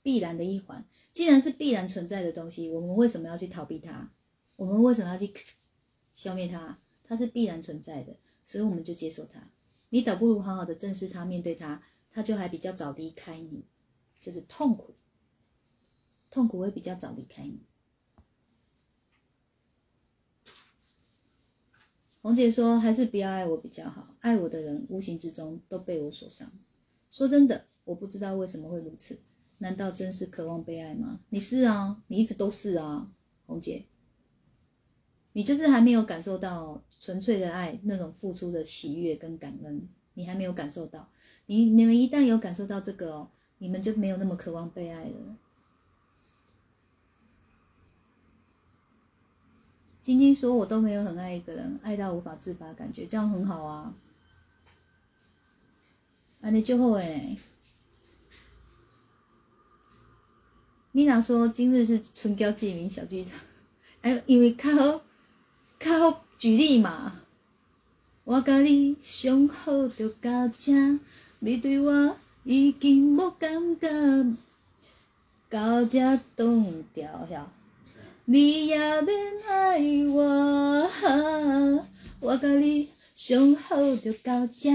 [SPEAKER 1] 必然的一环。既然是必然存在的东西，我们为什么要去逃避它？我们为什么要去？消灭它，它是必然存在的，所以我们就接受它。你倒不如好好的正视它，面对它，它就还比较早离开你，就是痛苦，痛苦会比较早离开你。红姐说，还是不要爱我比较好，爱我的人无形之中都被我所伤。说真的，我不知道为什么会如此，难道真是渴望被爱吗？你是啊，你一直都是啊，红姐。你就是还没有感受到纯粹的爱那种付出的喜悦跟感恩，你还没有感受到。你你们一旦有感受到这个哦，你们就没有那么渴望被爱了。晶晶说：“我都没有很爱一个人，爱到无法自拔，感觉这样很好啊。”啊，你就后哎。米娜说：“今日是春娇记名小剧场，哎，因为看好。”较好举例嘛，我甲你相好就到这，你对我已经无感觉，到这冻掉遐，你也免爱我，我甲你相好就到这。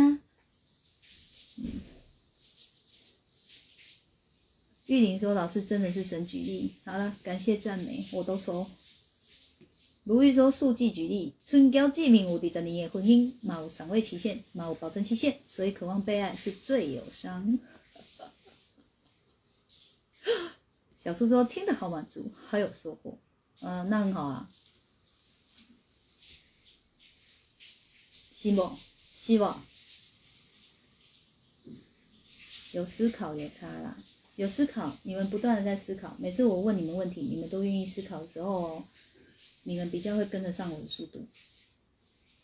[SPEAKER 1] 玉玲说：“老师真的是神举例。”好了，感谢赞美，我都收。如玉说：“数据举例，春娇记名无敌十年的婚姻，冇赏味期限，冇保存期限，所以渴望被爱是最有伤。”小苏说：“听得好满足，好有收获。”嗯，那很好啊。希望，希望有思考有差啦，有思考，你们不断的在思考。每次我问你们问题，你们都愿意思考的时候。你们比较会跟得上我的速度，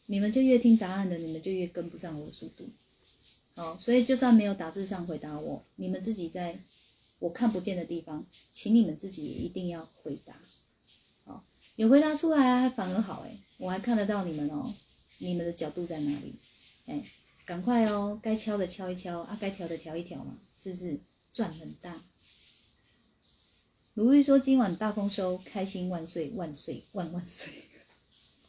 [SPEAKER 1] 你们就越听答案的，你们就越跟不上我的速度。好，所以就算没有打字上回答我，你们自己在我看不见的地方，请你们自己也一定要回答。有回答出来还反而好哎，我还看得到你们哦，你们的角度在哪里？哎，赶快哦，该敲的敲一敲啊，该调的调一调嘛，是不是赚很大？如玉说：“今晚大丰收，开心万岁万岁万万岁！”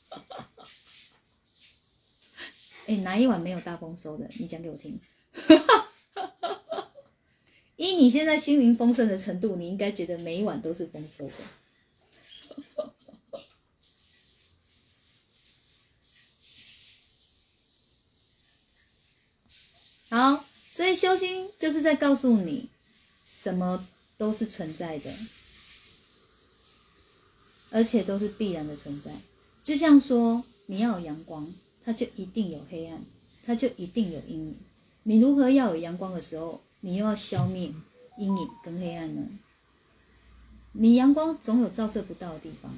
[SPEAKER 1] 哎，哪一晚没有大丰收的？你讲给我听。依你现在心灵丰盛的程度，你应该觉得每一晚都是丰收的。好，所以修心就是在告诉你，什么都是存在的。而且都是必然的存在，就像说你要有阳光，它就一定有黑暗，它就一定有阴影。你如何要有阳光的时候，你又要消灭阴影跟黑暗呢？你阳光总有照射不到的地方，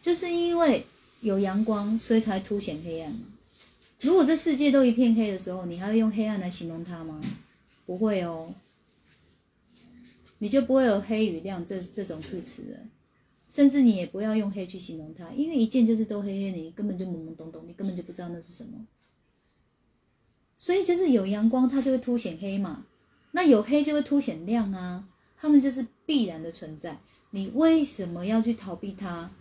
[SPEAKER 1] 就是因为有阳光，所以才凸显黑暗嘛。如果这世界都一片黑的时候，你还会用黑暗来形容它吗？不会哦，你就不会有黑与亮这这种字词了。甚至你也不要用黑去形容它，因为一见就是都黑黑的，你根本就懵懵懂懂，你根本就不知道那是什么。所以就是有阳光，它就会凸显黑嘛。那有黑就会凸显亮啊，它们就是必然的存在。你为什么要去逃避它？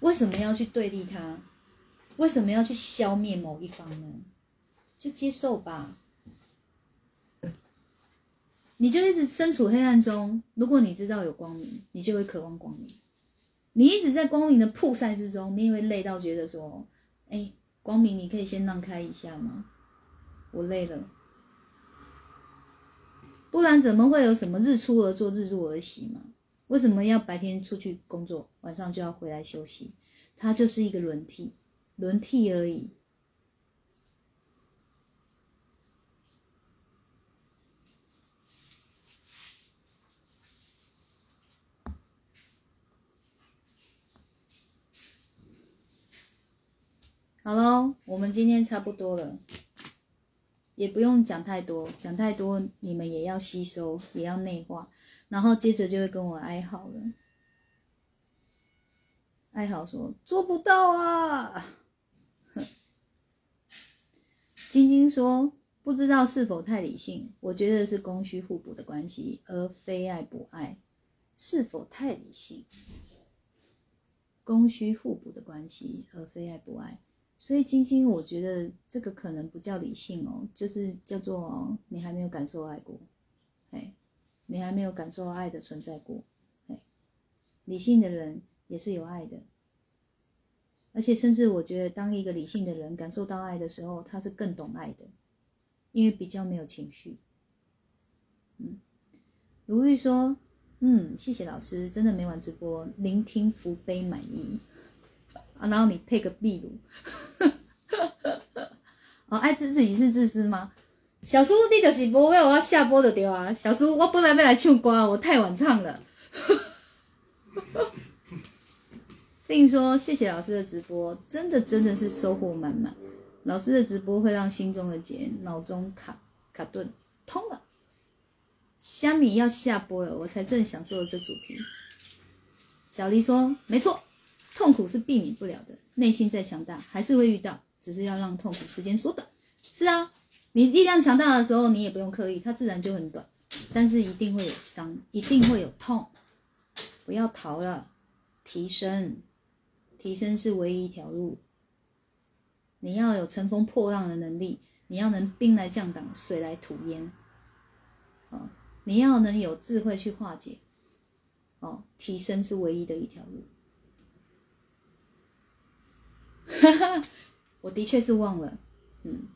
[SPEAKER 1] 为什么要去对立它？为什么要去消灭某一方呢？就接受吧。你就一直身处黑暗中，如果你知道有光明，你就会渴望光明。你一直在光明的曝晒之中，你也会累到觉得说：“哎，光明，你可以先让开一下吗？我累了。”不然怎么会有什么日出而作，日入而息嘛？为什么要白天出去工作，晚上就要回来休息？它就是一个轮替，轮替而已。好喽，我们今天差不多了，也不用讲太多，讲太多你们也要吸收，也要内化，然后接着就会跟我哀嚎了。哀嚎说做不到啊！晶晶说不知道是否太理性，我觉得是供需互补的关系，而非爱不爱。是否太理性？供需互补的关系，而非爱不爱。所以晶晶，我觉得这个可能不叫理性哦，就是叫做你还没有感受爱过，哎，你还没有感受爱的存在过，哎，理性的人也是有爱的，而且甚至我觉得，当一个理性的人感受到爱的时候，他是更懂爱的，因为比较没有情绪。嗯，如玉说，嗯，谢谢老师，真的每晚直播聆听福杯满意。啊，然后你配个秘鲁，哦，爱自自己是自私吗？小叔，你就是播我要下播的对啊。小叔，我本来要来唱歌，我太晚唱了。并说谢谢老师的直播，真的真的是收获满满。老师的直播会让心中的结、脑中卡卡顿通了。虾米要下播了，我才正享受这主题。小黎说，没错。痛苦是避免不了的，内心再强大还是会遇到，只是要让痛苦时间缩短。是啊，你力量强大的时候，你也不用刻意，它自然就很短。但是一定会有伤，一定会有痛。不要逃了，提升，提升是唯一一条路。你要有乘风破浪的能力，你要能兵来将挡，水来土掩。哦，你要能有智慧去化解。哦，提升是唯一的一条路。哈哈，我的确是忘了，嗯，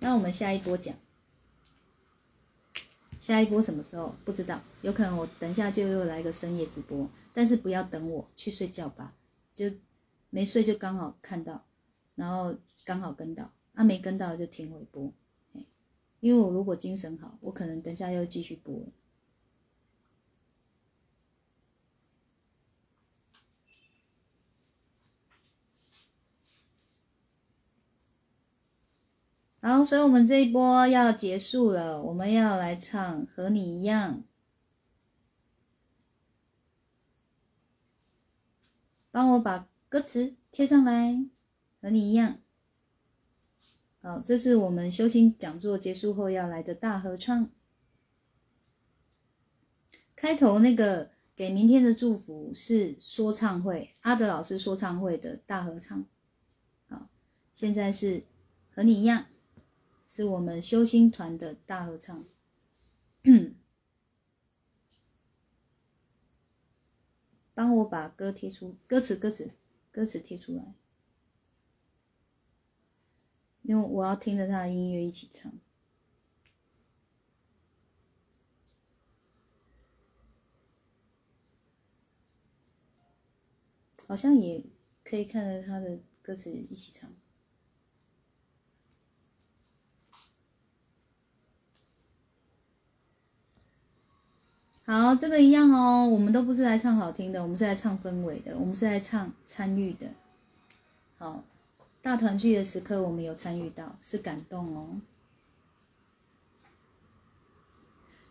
[SPEAKER 1] 那我们下一波讲，下一波什么时候不知道，有可能我等下就又来个深夜直播，但是不要等我去睡觉吧，就没睡就刚好看到，然后刚好跟到，啊没跟到就停回播，因为我如果精神好，我可能等下又继续播。好，所以我们这一波要结束了，我们要来唱《和你一样》，帮我把歌词贴上来，《和你一样》。好，这是我们修心讲座结束后要来的大合唱。开头那个给明天的祝福是说唱会，阿德老师说唱会的大合唱。好，现在是和你一样。是我们修心团的大合唱，帮我把歌贴出歌词，歌词，歌词贴出来，因为我要听着他的音乐一起唱，好像也可以看着他的歌词一起唱。好，这个一样哦。我们都不是来唱好听的，我们是来唱氛围的，我们是来唱参与的。好，大团聚的时刻，我们有参与到，是感动哦。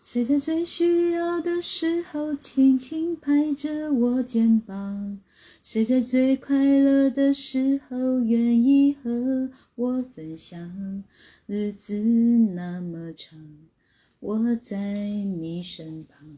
[SPEAKER 1] 谁在最需要的时候轻轻拍着我肩膀？谁在最快乐的时候愿意和我分享？日子那么长，我在你身旁，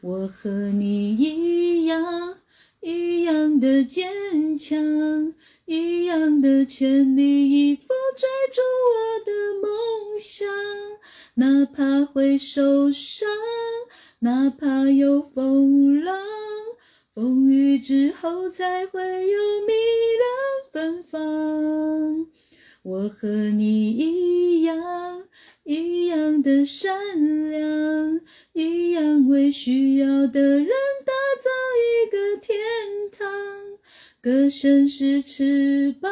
[SPEAKER 1] 我和你一样，一样的坚强，一样的全力以赴追逐我的梦想。哪怕会受伤，哪怕有风浪，风雨之后才会有迷人芬芳。我和你一样，一样的善良，一样为需要的人打造一个天堂。歌声是翅膀，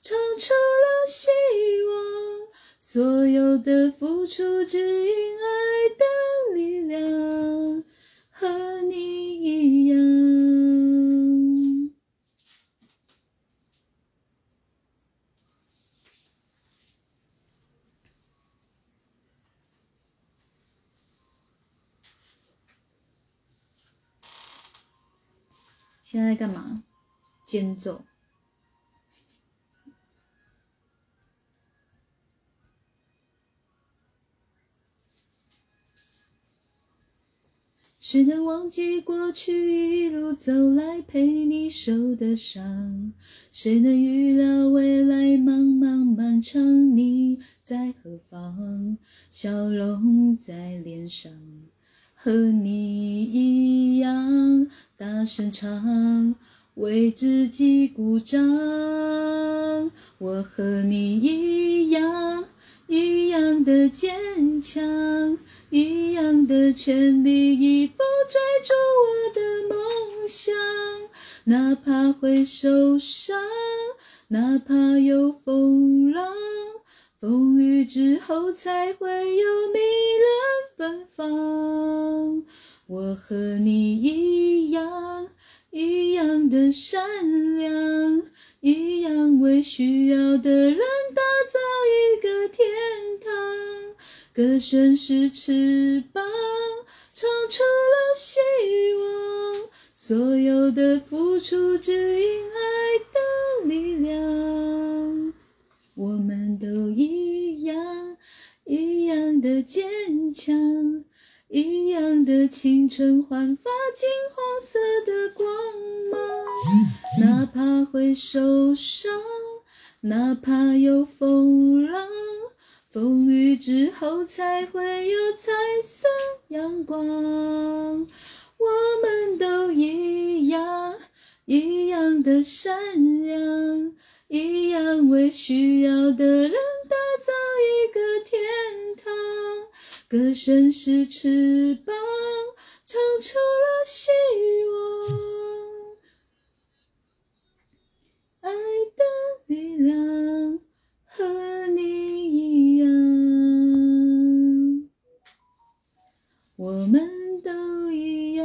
[SPEAKER 1] 唱出了希望。所有的付出只因爱的力量，和你一样。现在干嘛？间奏。谁能忘记过去一路走来陪你受的伤？谁能预料未来茫茫漫长你在何方？笑容在脸上，和你一样大声唱，为自己鼓掌。我和你一样，一样的坚强。一样的全力以赴追逐我的梦想，哪怕会受伤，哪怕有风浪，风雨之后才会有迷人芬芳。我和你一样，一样的善良，一样为需要的人打造一个天堂。歌声是翅膀，唱出了希望。所有的付出只因爱的力量。我们都一样，一样的坚强，一样的青春焕发金黄色的光芒。哪怕会受伤，哪怕有风浪。风雨之后才会有彩色阳光。我们都一样，一样的善良，一样为需要的人打造一个天堂。歌声是翅膀，唱出了希望。爱的力量和你。一样，我们都一样。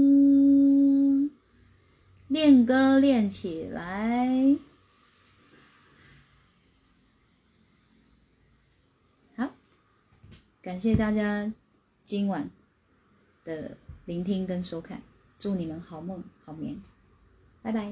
[SPEAKER 1] 练歌练起来，好，感谢大家今晚的聆听跟收看，祝你们好梦好眠，拜拜。